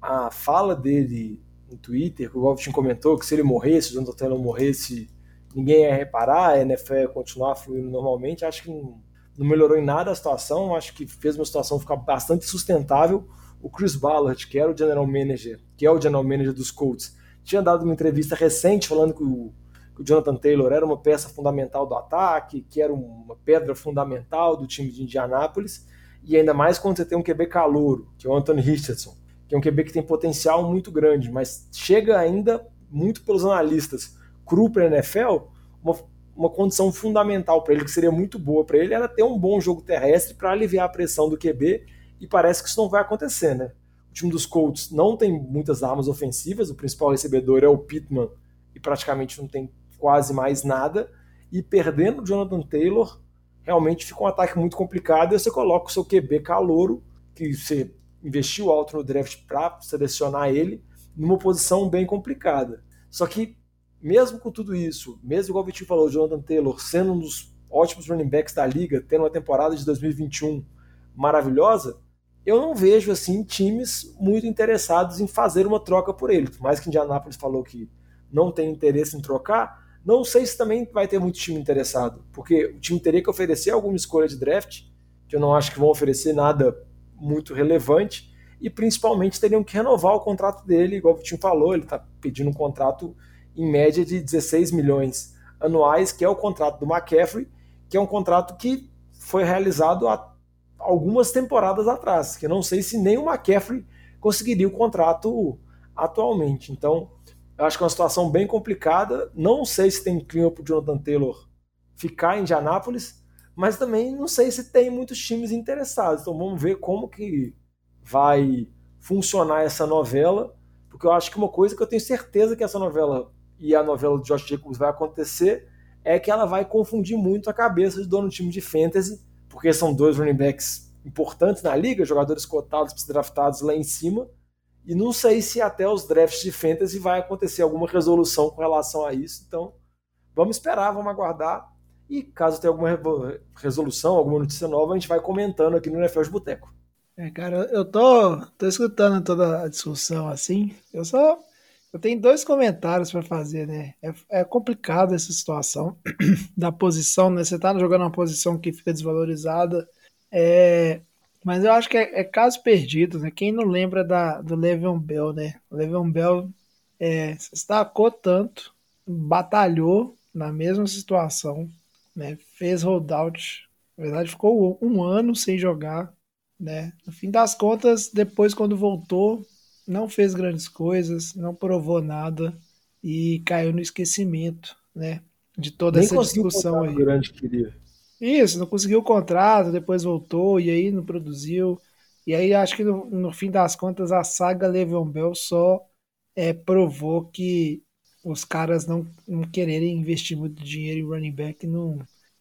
a fala dele no Twitter, que o Galvin comentou que se ele morresse, o Jonathan Taylor morresse, ninguém ia reparar, a NFL ia continuar fluindo normalmente. Acho que não, não melhorou em nada a situação, acho que fez uma situação ficar bastante sustentável. O Chris Ballard, que era o general manager, que é o general manager dos Colts, tinha dado uma entrevista recente falando que o, o Jonathan Taylor era uma peça fundamental do ataque, que era uma pedra fundamental do time de Indianápolis, e ainda mais quando você tem um QB calouro, que é o Anthony Richardson, que é um QB que tem potencial muito grande, mas chega ainda muito pelos analistas cru para a NFL, uma, uma condição fundamental para ele, que seria muito boa para ele, era ter um bom jogo terrestre para aliviar a pressão do QB, e parece que isso não vai acontecer, né? O time dos Colts não tem muitas armas ofensivas, o principal recebedor é o Pittman, e praticamente não tem quase mais nada, e perdendo o Jonathan Taylor, realmente fica um ataque muito complicado, e você coloca o seu QB calouro, que você investiu alto no draft para selecionar ele, numa posição bem complicada. Só que mesmo com tudo isso, mesmo igual o Vitinho falou, o Jonathan Taylor sendo um dos ótimos running backs da liga, tendo uma temporada de 2021 maravilhosa, eu não vejo assim times muito interessados em fazer uma troca por ele. Por mais que Indianapolis falou que não tem interesse em trocar, não sei se também vai ter muito time interessado, porque o time teria que oferecer alguma escolha de draft, que eu não acho que vão oferecer nada muito relevante, e principalmente teriam que renovar o contrato dele, igual o Vitinho falou, ele está pedindo um contrato em média de 16 milhões anuais, que é o contrato do McCaffrey, que é um contrato que foi realizado há algumas temporadas atrás, que eu não sei se nem o McCaffrey conseguiria o contrato atualmente. Então, eu acho que é uma situação bem complicada. Não sei se tem clima para o Jonathan Taylor ficar em Indianápolis, mas também não sei se tem muitos times interessados. Então vamos ver como que vai funcionar essa novela, porque eu acho que uma coisa que eu tenho certeza que essa novela e a novela de Josh Jacobs vai acontecer é que ela vai confundir muito a cabeça de dono do time de fantasy, porque são dois running backs importantes na liga, jogadores cotados draftados lá em cima, e não sei se até os drafts de fantasy vai acontecer alguma resolução com relação a isso, então vamos esperar, vamos aguardar, e caso tenha alguma resolução, alguma notícia nova, a gente vai comentando aqui no NFL de Boteco. É, cara, eu tô, tô escutando toda a discussão assim, eu só eu tenho dois comentários para fazer, né? É, é, complicado essa situação da posição, né? Você tá jogando uma posição que fica desvalorizada. É, mas eu acho que é, é caso perdido, né? Quem não lembra da, do Le'Veon Bell, né? O Le'Veon Bell é, se destacou tanto, batalhou na mesma situação, né? Fez holdout. Na verdade, ficou um ano sem jogar, né? No fim das contas, depois quando voltou, não fez grandes coisas, não provou nada e caiu no esquecimento, né? De toda Nem essa discussão aí. Grande queria. Isso, não conseguiu o contrato, depois voltou e aí não produziu. E aí acho que no, no fim das contas a saga Le'Veon Bell só é, provou que os caras não, não quererem investir muito dinheiro em running back não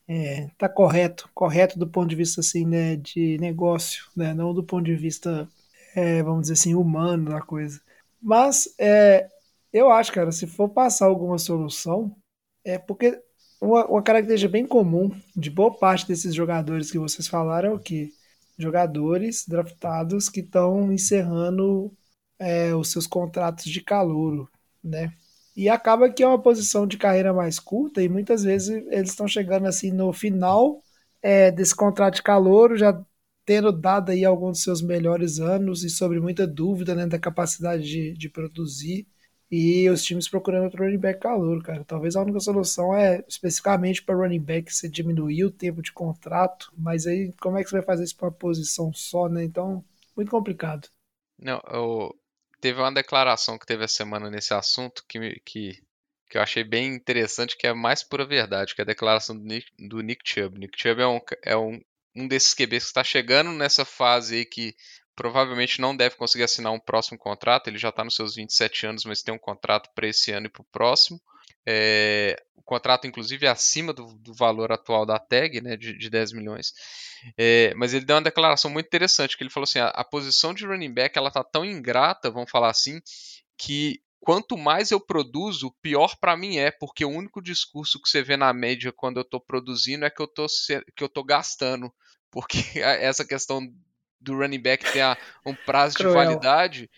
é, tá correto, correto do ponto de vista assim, né, de negócio, né, não do ponto de vista é, vamos dizer assim, humano da coisa. Mas é, eu acho, cara, se for passar alguma solução, é porque uma, uma, característica bem comum de boa parte desses jogadores que vocês falaram é o que? Jogadores draftados que estão encerrando é, os seus contratos de calouro, né? E acaba que é uma posição de carreira mais curta e muitas vezes eles estão chegando assim no final é, desse contrato de calouro, já tendo dado aí alguns dos seus melhores anos e sobre muita dúvida né, da capacidade de, de produzir e os times procurando para running back calor, cara. Talvez a única solução é especificamente para running back você diminuir o tempo de contrato, mas aí como é que você vai fazer isso para uma posição só, né? Então, muito complicado. Não, eu... teve uma declaração que teve a semana nesse assunto que, que, que eu achei bem interessante, que é mais pura verdade, que é a declaração do Nick, do Nick Chubb. Nick Chubb é um, é um um desses QBs que está chegando nessa fase aí que provavelmente não deve conseguir assinar um próximo contrato. Ele já está nos seus 27 anos, mas tem um contrato para esse ano e para o próximo. É, o contrato, inclusive, é acima do, do, valor atual da tag, né, de, de 10 milhões. É, mas ele deu uma declaração muito interessante, que ele falou assim, a, a posição de running back ela tá tão ingrata, vamos falar assim, que quanto mais eu produzo, pior para mim é, porque o único discurso que você vê na média quando eu estou produzindo é que eu estou que eu gastando, porque essa questão do running back ter um prazo de validade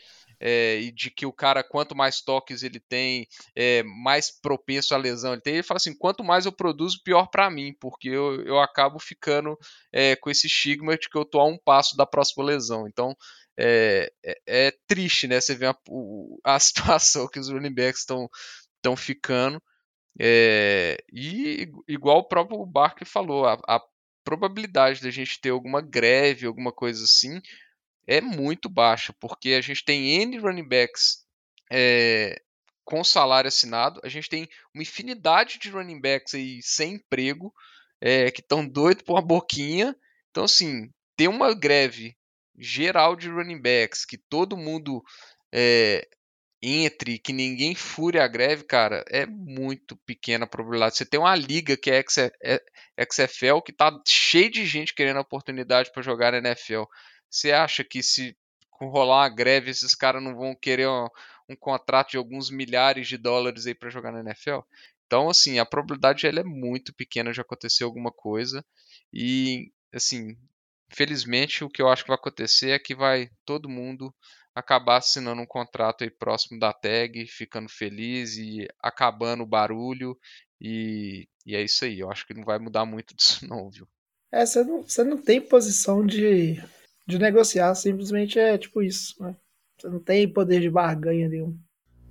é, e de que o cara, quanto mais toques ele tem, é, mais propenso à lesão ele tem. Ele fala assim: quanto mais eu produzo, pior para mim, porque eu, eu acabo ficando é, com esse estigma de que eu tô a um passo da próxima lesão. Então, é, é, é, triste, né? Você vê a, a situação que os running backs estão ficando. É, e igual o próprio Barker falou, a, a probabilidade da gente ter alguma greve, alguma coisa assim, é muito baixa, porque a gente tem N running backs é, com salário assinado, a gente tem uma infinidade de running backs aí sem emprego, é, que estão doidos por uma boquinha. Então, assim, ter uma greve geral de running backs, que todo mundo é, entre, que ninguém fure a greve, cara, é muito pequena a probabilidade. Você tem uma liga que é XFL, que tá cheio de gente querendo oportunidade para jogar NFL. Você acha que se rolar uma greve, esses caras não vão querer um, um, contrato de alguns milhares de dólares aí para jogar na NFL? Então, assim, a probabilidade ela é muito pequena de acontecer alguma coisa. E, assim, Felizmente, o que eu acho que vai acontecer é que vai todo mundo acabar assinando um contrato aí próximo da tag, ficando feliz e acabando o barulho. E, e é isso aí. Eu acho que não vai mudar muito disso, não, viu? É, você não, você não tem posição de, de negociar, simplesmente é tipo isso, né? Você não tem poder de barganha nenhum.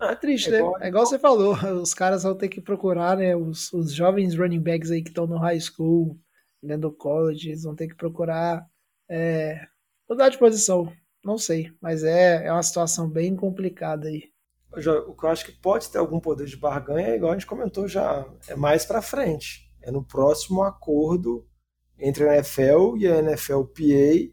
É triste, é né? Igual, é igual você falou, os caras vão ter que procurar, né? Os, os jovens running backs aí que estão no high school, dentro do college, eles vão ter que procurar é, mudar de posição. Não sei, mas é, é uma situação bem complicada aí. O que eu acho que pode ter algum poder de barganha, é igual a gente comentou já, é mais para frente. É no próximo acordo entre a NFL e a NFLPA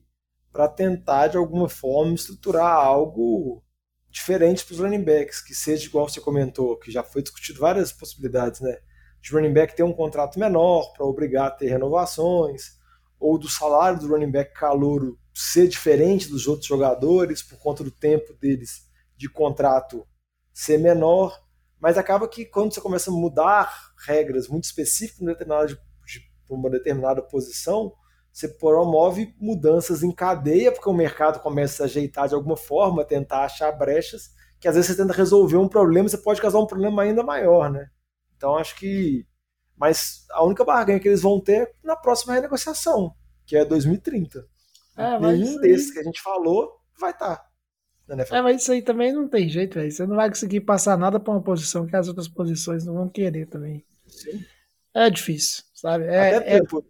para tentar, de alguma forma, estruturar algo diferente para os running backs, que seja igual você comentou, que já foi discutido várias possibilidades, né? de running back ter um contrato menor para obrigar a ter renovações, ou do salário do running back calouro ser diferente dos outros jogadores por conta do tempo deles de contrato ser menor, mas acaba que quando você começa a mudar regras muito específicas de, de, de uma determinada posição, você promove mudanças em cadeia, porque o mercado começa a ajeitar de alguma forma, tentar achar brechas, que às vezes você tenta resolver um problema, você pode causar um problema ainda maior, né? Então acho que. Mas a única barganha que eles vão ter é na próxima renegociação, que é 2030. É, Nenhum desses que a gente falou vai estar. Tá é, mas isso aí também não tem jeito, velho. Você não vai conseguir passar nada para uma posição que as outras posições não vão querer também. Sim. É difícil, sabe? É, Até é... Tempo,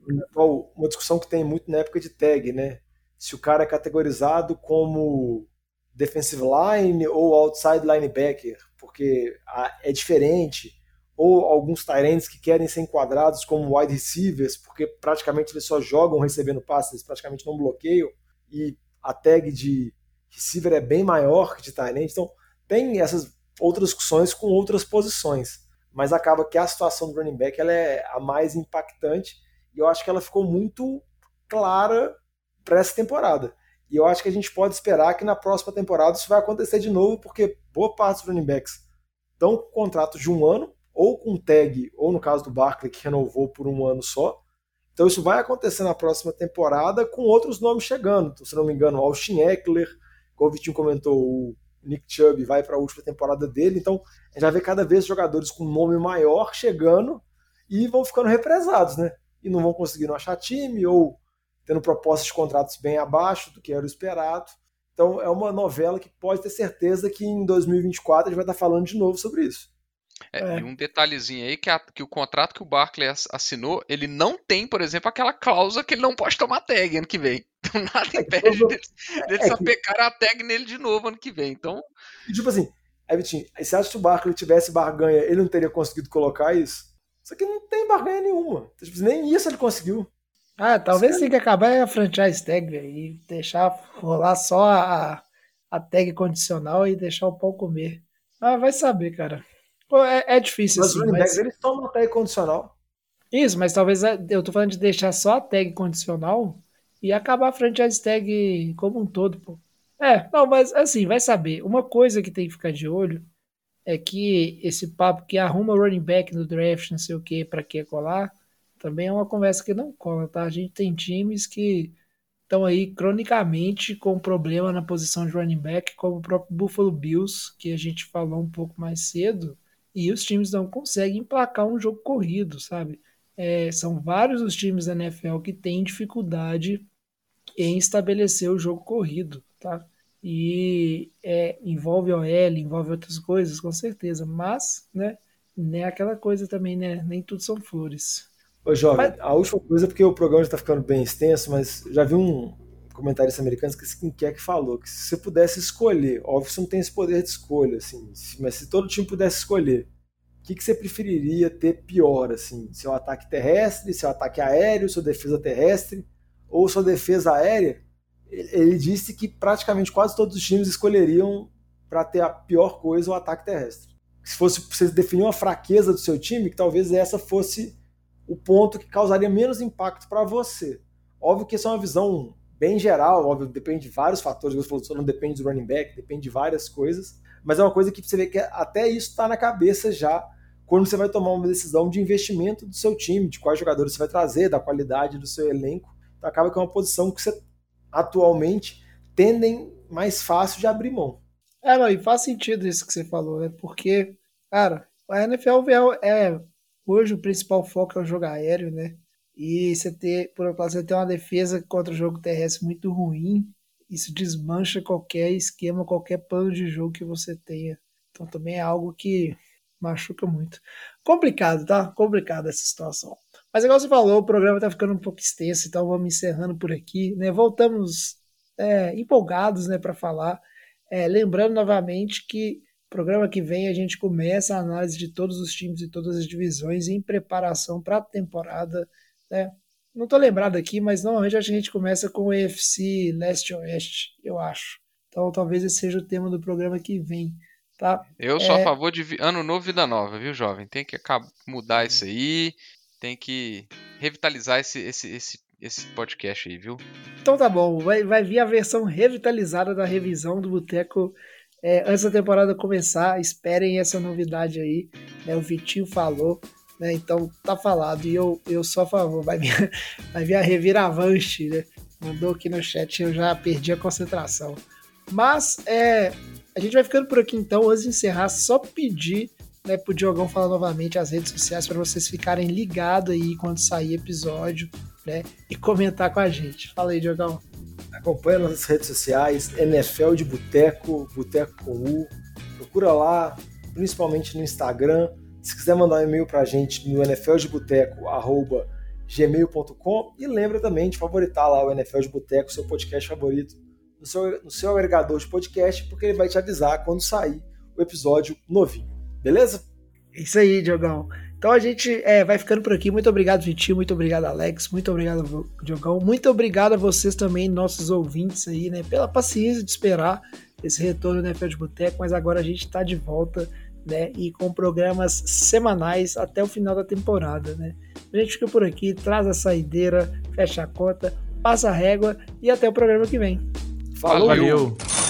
uma discussão que tem muito na época de tag, né? Se o cara é categorizado como defensive line ou outside linebacker, porque é diferente, ou alguns Tyrants que querem ser enquadrados como wide receivers, porque praticamente eles só jogam recebendo passes, eles praticamente não bloqueiam, e a tag de receiver é bem maior que de Tyrant, então tem essas outras discussões com outras posições, mas acaba que a situação do running back ela é a mais impactante, e eu acho que ela ficou muito clara para essa temporada. E eu acho que a gente pode esperar que na próxima temporada isso vai acontecer de novo, porque boa parte dos running backs estão com contratos de um ano, ou com tag, ou no caso do Barkley, que renovou por um ano só. Então isso vai acontecer na próxima temporada com outros nomes chegando. Então, se não me engano, Austin Eckler, como o Vitinho comentou, o Nick Chubb vai para a última temporada dele. Então vai ver cada vez jogadores com nome maior chegando e vão ficando represados, né? E não vão conseguindo achar time ou tendo propostas de contratos bem abaixo do que era o esperado. Então é uma novela que pode ter certeza que em 2024 a gente vai estar falando de novo sobre isso. É, é. E um detalhezinho aí que, a, que, o contrato que o Barkley assinou, ele não tem, por exemplo, aquela cláusula que ele não pode tomar tag ano que vem. Então nada é impede dele, dele é, sapecar a tag nele de novo ano que vem. Então. Tipo assim, aí, Vitinho, você acha que o Barkley tivesse barganha, ele não teria conseguido colocar isso? Isso aqui não tem barganha nenhuma. Então, tipo, nem isso ele conseguiu. Ah, talvez tenha que acabar a franchise tag e deixar rolar só a, a tag condicional e deixar o pau comer. Ah, vai saber, cara. Pô, é, é, difícil mas assim. Mas eles tomam a tag condicional. Isso, mas talvez eu tô falando de deixar só a tag condicional e acabar a franchise tag como um todo, pô. É, não, mas assim, vai saber. Uma coisa que tem que ficar de olho é que esse papo que arruma running back no draft, não sei o que, para que colar, também é uma conversa que não cola, tá? A gente tem times que estão aí cronicamente com problema na posição de running back, como o próprio Buffalo Bills, que a gente falou um pouco mais cedo, e os times não conseguem emplacar um jogo corrido, sabe? É, são vários os times da NFL que têm dificuldade em estabelecer o jogo corrido, tá? E é, envolve OL, envolve outras coisas, com certeza, mas, né, não é aquela coisa também, né? Nem tudo são flores. Ô, jovem, mas... a última coisa, porque o programa já está ficando bem extenso, mas já vi um comentarista americano que quer que falou que se você pudesse escolher, óbvio você não tem esse poder de escolha, assim, mas se todo time pudesse escolher, o que, que você preferiria ter pior, assim, seu ataque terrestre, seu ataque aéreo, sua defesa terrestre ou sua defesa aérea? Ele disse que praticamente quase todos os times escolheriam para ter a pior coisa o ataque terrestre. Se fosse você definir uma fraqueza do seu time, que talvez essa fosse o ponto que causaria menos impacto para você. Óbvio que isso é uma visão bem geral, óbvio, depende de vários fatores, você falou, não depende do running back, depende de várias coisas, mas é uma coisa que você vê que até isso está na cabeça já quando você vai tomar uma decisão de investimento do seu time, de quais jogadores você vai trazer, da qualidade do seu elenco. Então acaba que é uma posição que você atualmente tendem mais fácil de abrir mão. É, não, e faz sentido isso que você falou, né? Porque, cara, a NFL é Hoje o principal foco é o jogo aéreo, né? E você ter, por outro lado, você ter uma defesa contra o jogo terrestre muito ruim, isso desmancha qualquer esquema, qualquer plano de jogo que você tenha. Então também é algo que machuca muito. Complicado, tá? Complicado essa situação. Mas igual você falou, o programa tá ficando um pouco extenso, então vamos encerrando por aqui, né? Voltamos é, empolgados, né, para falar. É, lembrando novamente que Programa que vem a gente começa a análise de todos os times e todas as divisões em preparação para a temporada. Né? Não estou lembrado aqui, mas normalmente a gente começa com o EFC Leste-Oeste, eu acho. Então talvez esse seja o tema do programa que vem. Tá? Eu sou É. a favor de ano novo, vida nova, viu, jovem? Tem que mudar isso aí, tem que revitalizar esse, esse, esse, esse podcast aí, viu? Então tá bom, vai, vai vir a versão revitalizada da revisão do Boteco é, antes da temporada começar. Esperem essa novidade aí. né? O Vitinho falou, né? Então tá falado. E eu, eu sou a favor. Vai vir, vai vir a reviravanche, né? Mandou aqui no chat eu já perdi a concentração. Mas é, a gente vai ficando por aqui então. Antes de encerrar, só pedir né, pro Diogão falar novamente as redes sociais para vocês ficarem ligados aí quando sair episódio, né? E comentar com a gente. Fala aí, Diogão. Acompanha nossas redes sociais, NFL de Boteco, Boteco com U. Procura lá, principalmente no Instagram. Se quiser mandar um e-mail pra gente no nfldeboteco.gmail.com e lembra também de favoritar lá o NFL de Boteco, seu podcast favorito, no seu, no seu agregador de podcast, porque ele vai te avisar quando sair o episódio novinho. Beleza? Isso aí, Diogão. Então a gente é, vai ficando por aqui. Muito obrigado, Vitinho. Muito obrigado, Alex. Muito obrigado, Diogão. Muito obrigado a vocês também, nossos ouvintes aí, né? Pela paciência de esperar esse retorno do NFL de Boteco. Mas agora a gente está de volta, né? E com programas semanais até o final da temporada, né? A gente fica por aqui, traz a saideira, fecha a conta, passa a régua e até o programa que vem. Falou! Valeu. Valeu.